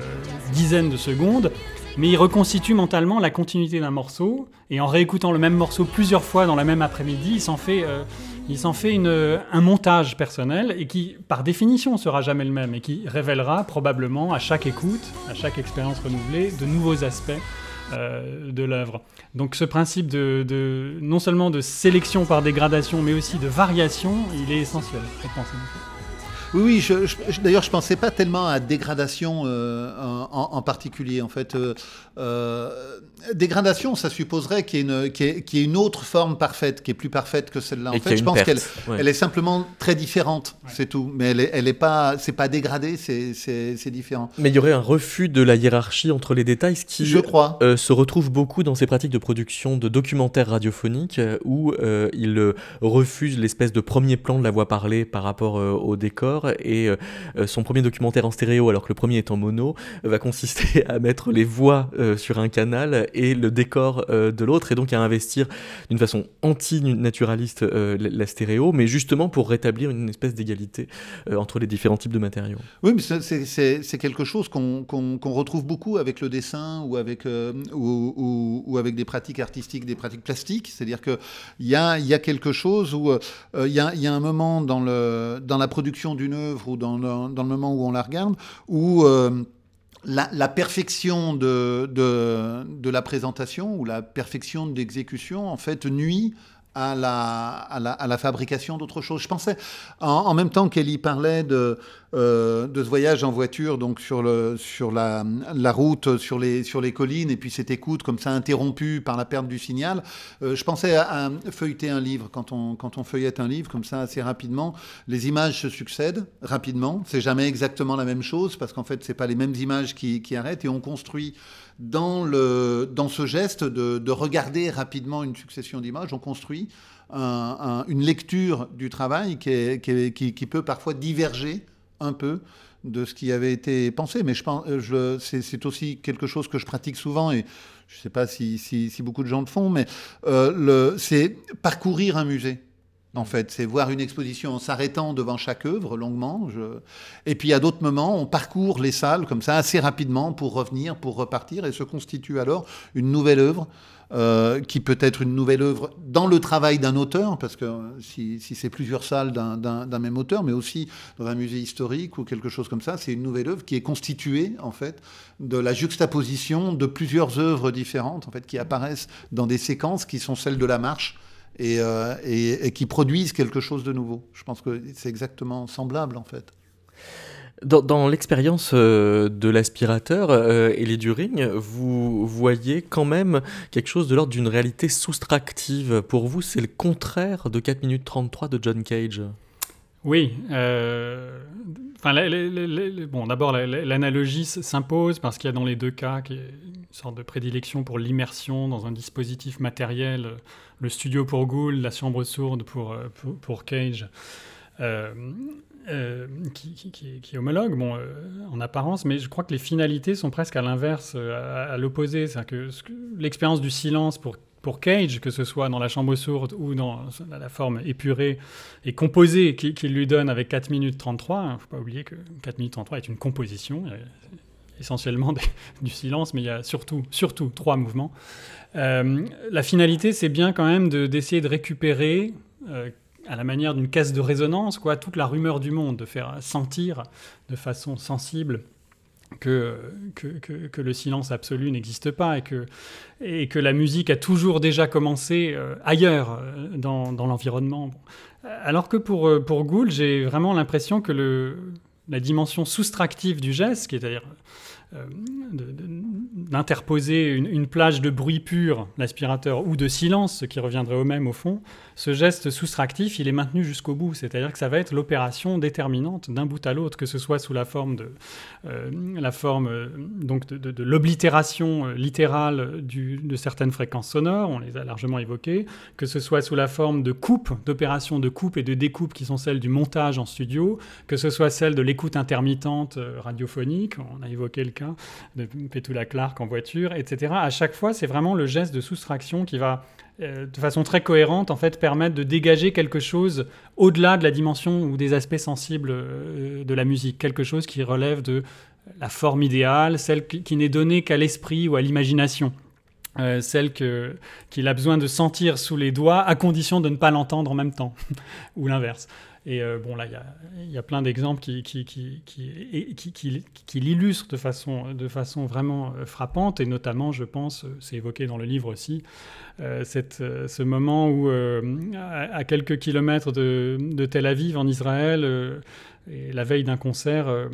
dizaines de secondes, mais il reconstitue mentalement la continuité d'un morceau. Et en réécoutant le même morceau plusieurs fois dans la même après-midi, il s'en fait, euh, il s'en fait une, un montage personnel et qui, par définition, sera jamais le même et qui révélera probablement à chaque écoute, à chaque expérience renouvelée, de nouveaux aspects de l'œuvre. Donc ce principe de, de, non seulement de sélection par dégradation, mais aussi de variation, il est essentiel. Oui, oui. Je, je, D'ailleurs, je pensais pas tellement à dégradation euh, en, en, particulier. En fait, euh, euh, dégradation, ça supposerait qu'il y, qu y, ait une autre forme parfaite, qui est plus parfaite que celle-là. En fait, je pense qu'elle ouais. est simplement très différente, ouais. c'est tout. Mais elle est, elle est pas, c'est pas dégradé, c'est différent. Mais il y aurait un refus de la hiérarchie entre les détails, ce qui je crois. Euh, se retrouve beaucoup dans ces pratiques de production de documentaires radiophoniques euh, où euh, il refuse l'espèce de premier plan de la voix parlée par rapport au décor et son premier documentaire en stéréo, alors que le premier est en mono, va consister (laughs) à mettre les voix sur un canal et le décor euh, de l'autre, et donc à investir d'une façon anti-naturaliste euh, la stéréo, mais justement pour rétablir une espèce d'égalité euh, entre les différents types de matériaux. Oui, mais c'est quelque chose qu'on qu qu retrouve beaucoup avec le dessin ou avec, des pratiques artistiques, des pratiques plastiques, c'est-à-dire qu'il y a, y a quelque chose où il y, a, un moment dans, la production d'une œuvre ou dans le moment où on la regarde, où la, perfection de, de, de, la présentation ou la perfection de l'exécution, en fait, nuit à la, à la, à la fabrication d'autres choses. Je pensais, en, même temps qu'Ellie parlait de, euh, de ce voyage en voiture, donc sur, le, sur la, la route, sur les, sur les collines, et puis cette écoute comme ça interrompue par la perte du signal, euh, je pensais à, à, feuilleter un livre. Quand on, quand on feuillette un livre comme ça assez rapidement, les images se succèdent rapidement. C'est jamais exactement la même chose, parce qu'en fait, c'est pas les mêmes images qui, qui arrêtent, et on construit dans, le, dans ce geste de, de regarder rapidement une succession d'images, on construit un, un, une lecture du travail qui, qui, qui, peut parfois diverger un peu de ce qui avait été pensé. Mais je pense, je, c'est aussi quelque chose que je pratique souvent et je ne sais pas si, si, si, beaucoup de gens le font, mais euh, c'est parcourir un musée. En fait, c'est voir une exposition en s'arrêtant devant chaque œuvre longuement. Et puis à d'autres moments, on parcourt les salles comme ça assez rapidement pour revenir, pour repartir, et se constitue alors une nouvelle œuvre euh, qui peut être une nouvelle œuvre dans le travail d'un auteur, parce que si, si c'est plusieurs salles d'un même auteur, mais aussi dans un musée historique ou quelque chose comme ça, c'est une nouvelle œuvre qui est constituée en fait de la juxtaposition de plusieurs œuvres différentes en fait qui apparaissent dans des séquences qui sont celles de la marche et, euh, et, qui produisent quelque chose de nouveau. Je pense que c'est exactement semblable en fait. Dans, l'expérience euh, de l'aspirateur euh, et les During, vous voyez quand même quelque chose de l'ordre d'une réalité soustractive. Pour vous, c'est le contraire de 4 minutes 33 de John Cage? Oui. Euh, enfin, bon, d'abord, l'analogie s'impose parce qu'il y a dans les deux cas une sorte de prédilection pour l'immersion dans un dispositif matériel, le studio pour Gould, la chambre sourde pour, pour Cage. qui, qui, est homologue, bon, en apparence, mais je crois que les finalités sont presque à l'inverse, à, l'opposé. C'est-à-dire que l'expérience du silence pour pour Cage, que ce soit dans la chambre sourde ou dans la forme épurée et composée qu'il lui donne avec 4 minutes 33. Il ne faut pas oublier que 4 minutes 33 est une composition, essentiellement (laughs) du silence, mais il y a surtout, surtout trois mouvements. Euh, la finalité, c'est bien quand même d'essayer de, récupérer, euh, à la manière d'une caisse de résonance, quoi, toute la rumeur du monde, de faire sentir de façon sensible que, que, le silence absolu n'existe pas et que, et que la musique a toujours déjà commencé euh, ailleurs euh, dans, dans l'environnement. Alors que pour, euh, pour Gould, j'ai vraiment l'impression que le, la dimension soustractive du geste, qui est à dire euh, d'interposer une, plage de bruit pur, l'aspirateur, ou de silence, ce qui reviendrait au même au fond, ce geste soustractif, il est maintenu jusqu'au bout. C'est-à-dire que ça va être l'opération déterminante d'un bout à l'autre, que ce soit sous la forme de, euh, euh, l'oblitération littérale de certaines fréquences sonores, on les a largement évoquées, que ce soit sous la forme de coupe, d'opérations de coupe et de découpe qui sont celles du montage en studio, que ce soit celle de l'écoute intermittente radiophonique, on a évoqué le de Petula Clark en voiture, etc. À chaque fois, c'est vraiment le geste de soustraction qui va, euh, de façon très cohérente, en fait, permettre de dégager quelque chose au-delà de la dimension ou des aspects sensibles euh, de la musique, quelque chose qui relève de la forme idéale, celle qui, n'est donnée qu'à l'esprit ou à l'imagination. Euh, celle qu'il a besoin de sentir sous les doigts à condition de ne pas l'entendre en même temps, (laughs) ou l'inverse. Et euh, bon, là, il y a, plein d'exemples qui, qui, qui, qui, l'illustrent de façon, de façon vraiment euh, frappante, et notamment, je pense, euh, c'est évoqué dans le livre aussi, cette, ce moment où, à, quelques kilomètres de, Tel Aviv, en Israël, la veille d'un concert,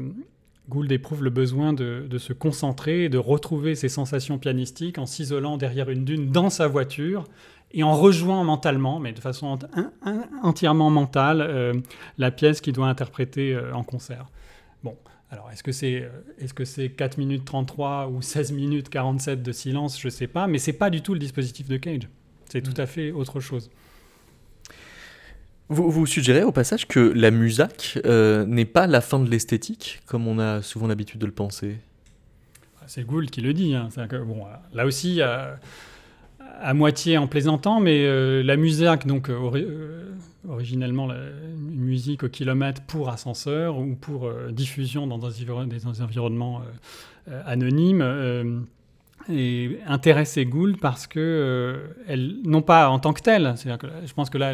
Gould éprouve le besoin de, de, se concentrer et de retrouver ses sensations pianistiques en s'isolant derrière une dune dans sa voiture et en rejoignant mentalement, mais de façon entièrement mentale, euh, la pièce qu'il doit interpréter euh, en concert. Bon, alors est-ce que c'est euh, est -ce c'est 4 minutes 33 ou 16 minutes 47 de silence? Je ne sais pas, mais c'est pas du tout le dispositif de Cage. C'est tout mm. à fait autre chose. Vous, vous suggérez au passage que la musac n'est pas la fin de l'esthétique, comme on a souvent l'habitude de le penser? C'est Gould qui le dit. Hein. Que, bon, là aussi, à moitié en plaisantant, mais euh, la musique, donc euh, euh, originellement une musique au kilomètre pour ascenseur ou pour diffusion dans des, environnements anonymes, intéressait Gould parce que, non pas en tant que telle, je pense que là,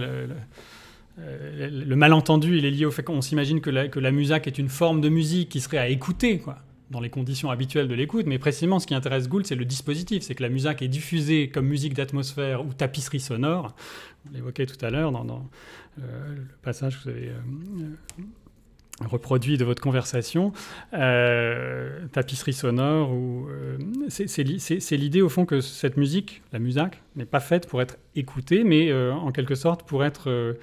le, malentendu, il est lié au fait qu'on s'imagine que la, que la musique est une forme de musique qui serait à écouter, quoi dans les conditions habituelles de l'écoute, mais précisément ce qui intéresse Gould, c'est le dispositif, c'est que la musique est diffusée comme musique d'atmosphère ou tapisserie sonore. On l'évoquait tout à l'heure dans, euh, le passage que vous avez euh, reproduit de votre conversation, euh, tapisserie sonore, ou c'est l'idée au fond que cette musique, la musique, n'est pas faite pour être écoutée, mais en quelque sorte pour être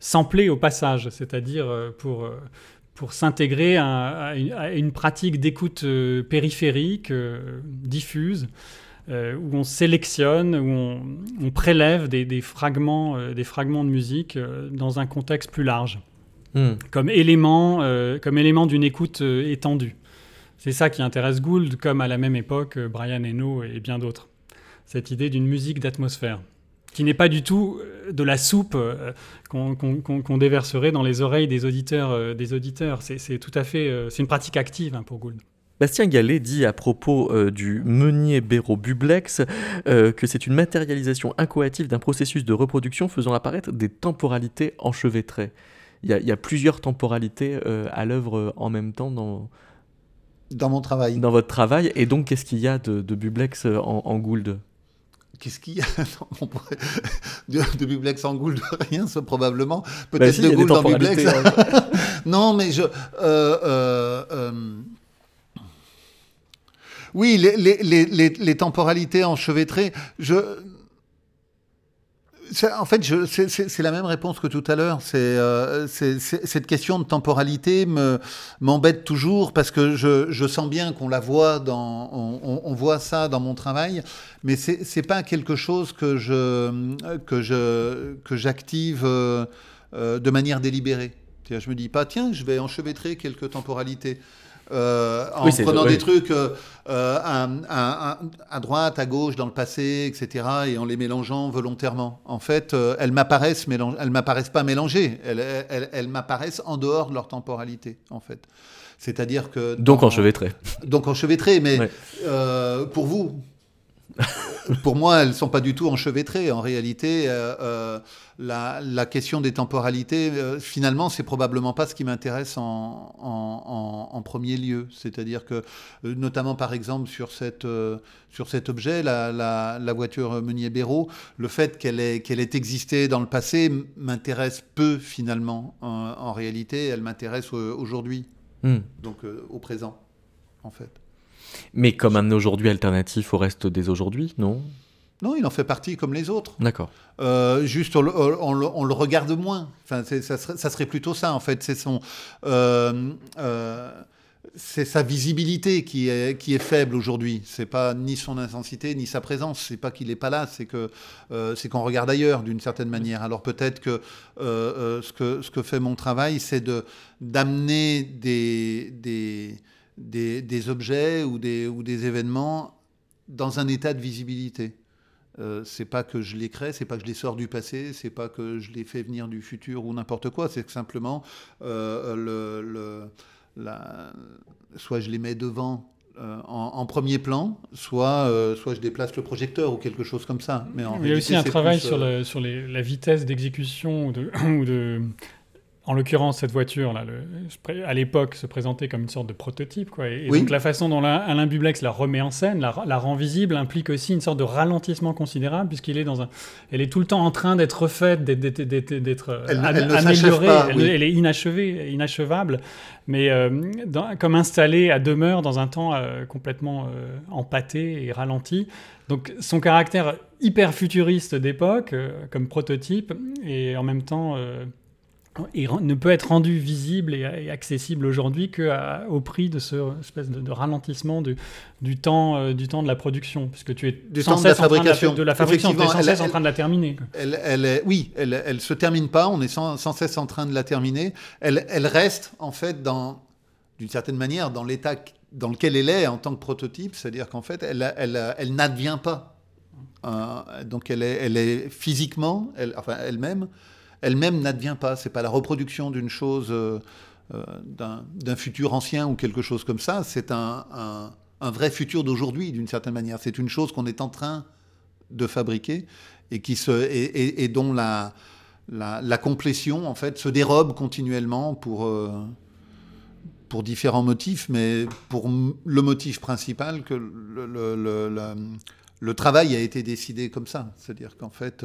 samplée au passage, c'est-à-dire pour pour s'intégrer à, une pratique d'écoute euh, périphérique, euh, diffuse, euh, où on sélectionne, où on, prélève des, fragments, des fragments de musique dans un contexte plus large, hmm. comme élément, comme élément d'une écoute étendue. C'est ça qui intéresse Gould, comme à la même époque Brian Eno et bien d'autres. Cette idée d'une musique d'atmosphère qui n'est pas du tout euh, de la soupe euh, qu'on déverserait dans les oreilles des auditeurs. Euh, des auditeurs. C'est tout à fait, c'est une pratique active hein, pour Gould. Bastien Gallet dit à propos du meunier béro bublex que c'est une matérialisation incoative d'un processus de reproduction faisant apparaître des temporalités enchevêtrées. Il y a, plusieurs temporalités à l'œuvre en même temps dans, dans mon travail. Dans votre travail. Et donc, qu'est-ce qu'il y a de, bublex en, en Gould? Qu'est-ce qu'il y a (laughs) (laughs) de, de Bublex en Gould Rien, probablement. Peut-être bah de Gould en Bublex. non, mais je. Euh, euh, euh, oui, les, les, les, les, temporalités enchevêtrées. Je, en fait, c'est la même réponse que tout à l'heure. Euh, cette question de temporalité m'embête toujours parce que je, sens bien qu'on la voit dans, on, voit ça dans mon travail, mais c'est pas quelque chose que j'active euh, euh, de manière délibérée. Je me dis pas, tiens, je vais enchevêtrer quelques temporalités. Euh, en Oui, prenant des trucs euh, à, à- à droite, à gauche, dans le passé, etc., et en les mélangeant volontairement. En fait, euh, elles m'apparaissent, mélang- elles m'apparaissent pas mélangées. Elles, elles- elles m'apparaissent en dehors de leur temporalité, en fait. C'est-à-dire que Donc dans- enchevêtré. donc enchevêtrées, mais Ouais. pour vous, (laughs) pour moi, elles sont pas du tout enchevêtrées. En réalité, euh, euh, la, la question des temporalités, euh, finalement, c'est probablement pas ce qui m'intéresse en, en- en- en premier lieu. C'est-à-dire que, euh, notamment par exemple sur cette euh, sur cet objet, la, la- la voiture Meunier-Béraud, le fait qu'elle ait qu'elle ait existé dans le passé m'intéresse peu finalement. En, réalité, elle m'intéresse aujourd'hui, Hmm. donc euh, au présent, en fait. Mais comme un aujourd'hui alternatif au reste des aujourd'hui, non? Non, il en fait partie comme les autres. D'accord. Euh, juste, on, le- on le- on le regarde moins. Enfin, ça, serait, ça serait plutôt ça, en fait. C'est son, euh, euh, c'est sa visibilité qui est, qui est faible aujourd'hui. C'est pas ni son intensité ni sa présence. C'est pas qu'il est pas là. C'est que c'est qu'on regarde ailleurs d'une certaine manière. Alors peut-être que, ce que ce que fait mon travail, c'est de d'amener des, des des des objets ou des ou des événements dans un état de visibilité. Euh, c'est pas que je les crée, c'est pas que je les sors du passé, c'est pas que je les fais venir du futur ou n'importe quoi, c'est que simplement euh, le, le- la- soit je les mets devant euh, en, en premier plan, soit, euh, soit je déplace le projecteur ou quelque chose comme ça. Mais en Il y a aussi un travail plus, sur, le- sur les- la vitesse d'exécution ou de, (coughs) ou de- En l'occurrence, cette voiture, là, le- à l'époque, se présentait comme une sorte de prototype. Quoi. Et, et Oui. donc la façon dont la- Alain Bublex la remet en scène, la, la rend visible, implique aussi une sorte de ralentissement considérable, puisqu'il est dans un... Elle est tout le temps en train d'être refaite, d'être- euh, améliorée. pas, elle, oui. elle est inachevée, inachevable, mais euh, dans- comme installée à demeure dans un temps euh, complètement euh, empâté et ralenti. Donc son caractère hyper futuriste d'époque, comme prototype, et en même temps et ne peut être rendu visible et, accessible aujourd'hui qu'au prix de ce espèce de, de ralentissement du, du, temps, euh, du temps de la production, puisque tu es Du sans temps de la cesse en train fabrication. de la fabrication, tu es sans elle- cesse en train de la terminer. quoi. Elle, elle est, oui, elle, elle se termine pas. On est sans, sans cesse en train de la terminer. Elle, elle reste en fait dans, d'une certaine manière, dans l'état dans lequel elle est en tant que prototype, c'est-à-dire qu'en fait, elle, elle, elle n'advient pas. Euh, donc, elle est, elle est physiquement, elle, enfin elle-même, elle-même n'advient pas. C'est pas la reproduction d'une chose, euh, euh, d'un futur ancien ou quelque chose comme ça. C'est un, vrai futur d'aujourd'hui, d'une certaine manière. C'est une chose qu'on est en train de fabriquer et, qui se, et, dont la, la, complétion en fait, se dérobe continuellement pour, euh, pour différents motifs, mais pour le motif principal que le, travail a été décidé comme ça. C'est-à-dire qu'en fait,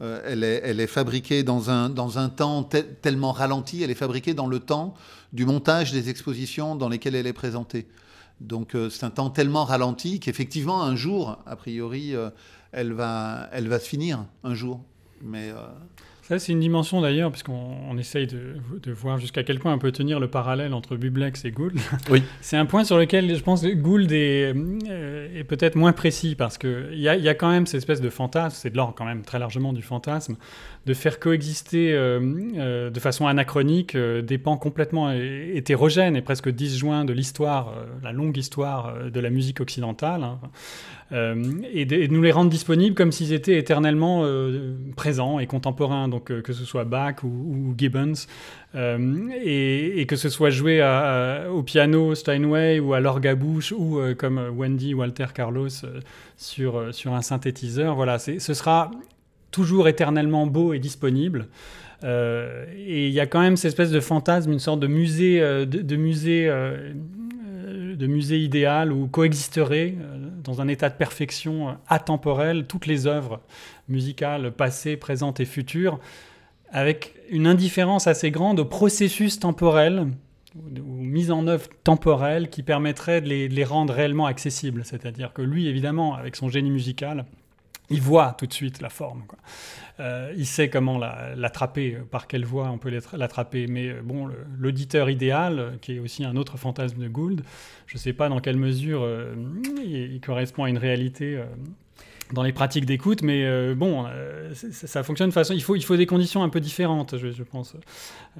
euh, elle, est, fabriquée dans un, temps te- tellement ralenti, elle est fabriquée dans le temps du montage des expositions dans lesquelles elle est présentée. Donc euh, c'est un temps tellement ralenti qu'effectivement, un jour, a priori, euh, elle, va, elle va se finir, un jour. Mais Ça, c'est une dimension d'ailleurs, puisqu'on on essaye de, de voir jusqu'à quel point on peut tenir le parallèle entre Bublex et Gould. (laughs) Oui. c'est un point sur lequel je pense que Gould est, euh, est peut-être moins précis, parce qu'il y a, il y a quand même cette espèce de fantasme, c'est de l'ordre quand même très largement du fantasme, de faire coexister euh, euh, de façon anachronique euh, des pans complètement hé- hétérogènes et presque disjoints de l'histoire, euh, la longue histoire euh, de la musique occidentale. hein. Euh, et, de, nous les rendre disponibles comme s'ils étaient éternellement euh, présents et contemporains, donc euh, que ce soit Bach ou, Gibbons, et, que ce soit joué au piano Steinway ou à l'orgue à bouche ou comme Wendy Walter Carlos sur, sur un synthétiseur. Voilà, ce sera toujours éternellement beau et disponible. Et il y a quand même cette espèce de fantasme, une sorte de musée, de, musée, de musée idéal où coexisteraient dans un état de perfection euh, atemporel toutes les œuvres musicales passées, présentes et futures, avec une indifférence assez grande au processus temporel ou mise en œuvre temporelle qui permettrait de les rendre réellement accessibles. C'est-à-dire que lui, évidemment, avec son génie musical, il voit tout de suite la forme. Euh, il sait comment la- l'attraper, euh, par quelle voie on peut l'attraper. Mais euh, bon, l'auditeur idéal, qui est aussi un autre fantasme de Gould, je ne sais pas dans quelle mesure il, correspond à une réalité. Dans les pratiques d'écoute, mais euh, bon, euh, ça, fonctionne de façon. Il faut, il faut des conditions un peu différentes, je, je pense.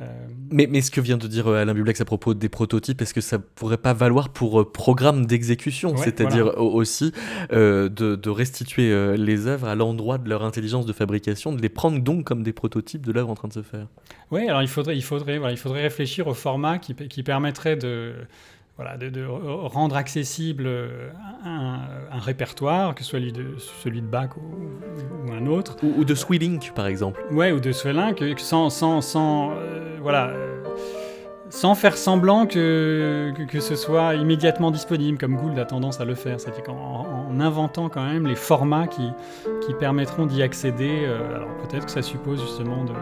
Euh... Mais, mais ce que vient de dire Alain Bublex à propos des prototypes, est-ce que ça pourrait pas valoir pour programme d'exécution, ouais, c'est-à-dire voilà. aussi de, de, restituer les œuvres à l'endroit de leur intelligence de fabrication, de les prendre donc comme des prototypes de l'œuvre en train de se faire? Oui, alors il faudrait, il faudrait, voilà, il faudrait réfléchir au format qui, qui permettrait de voilà, de, de, rendre accessible un, un, répertoire, que ce soit celui de, celui de Bach ou, ou un autre. Ou, ou de Swillink, par exemple. Ouais, ou de Swillink, sans, sans, sans, euh, voilà, euh, sans faire semblant que, que, que, ce soit immédiatement disponible, comme Gould a tendance à le faire. C'est-à-dire qu'en en inventant quand même les formats qui, qui permettront d'y accéder. Euh, alors peut-être que ça suppose justement de,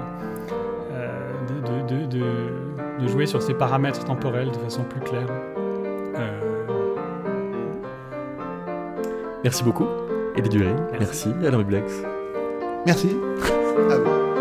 de, de jouer sur ces paramètres temporels de façon plus claire. Euh... Merci beaucoup, Eddie Dury. Merci. Merci, Alain Bublex. Merci. À vous.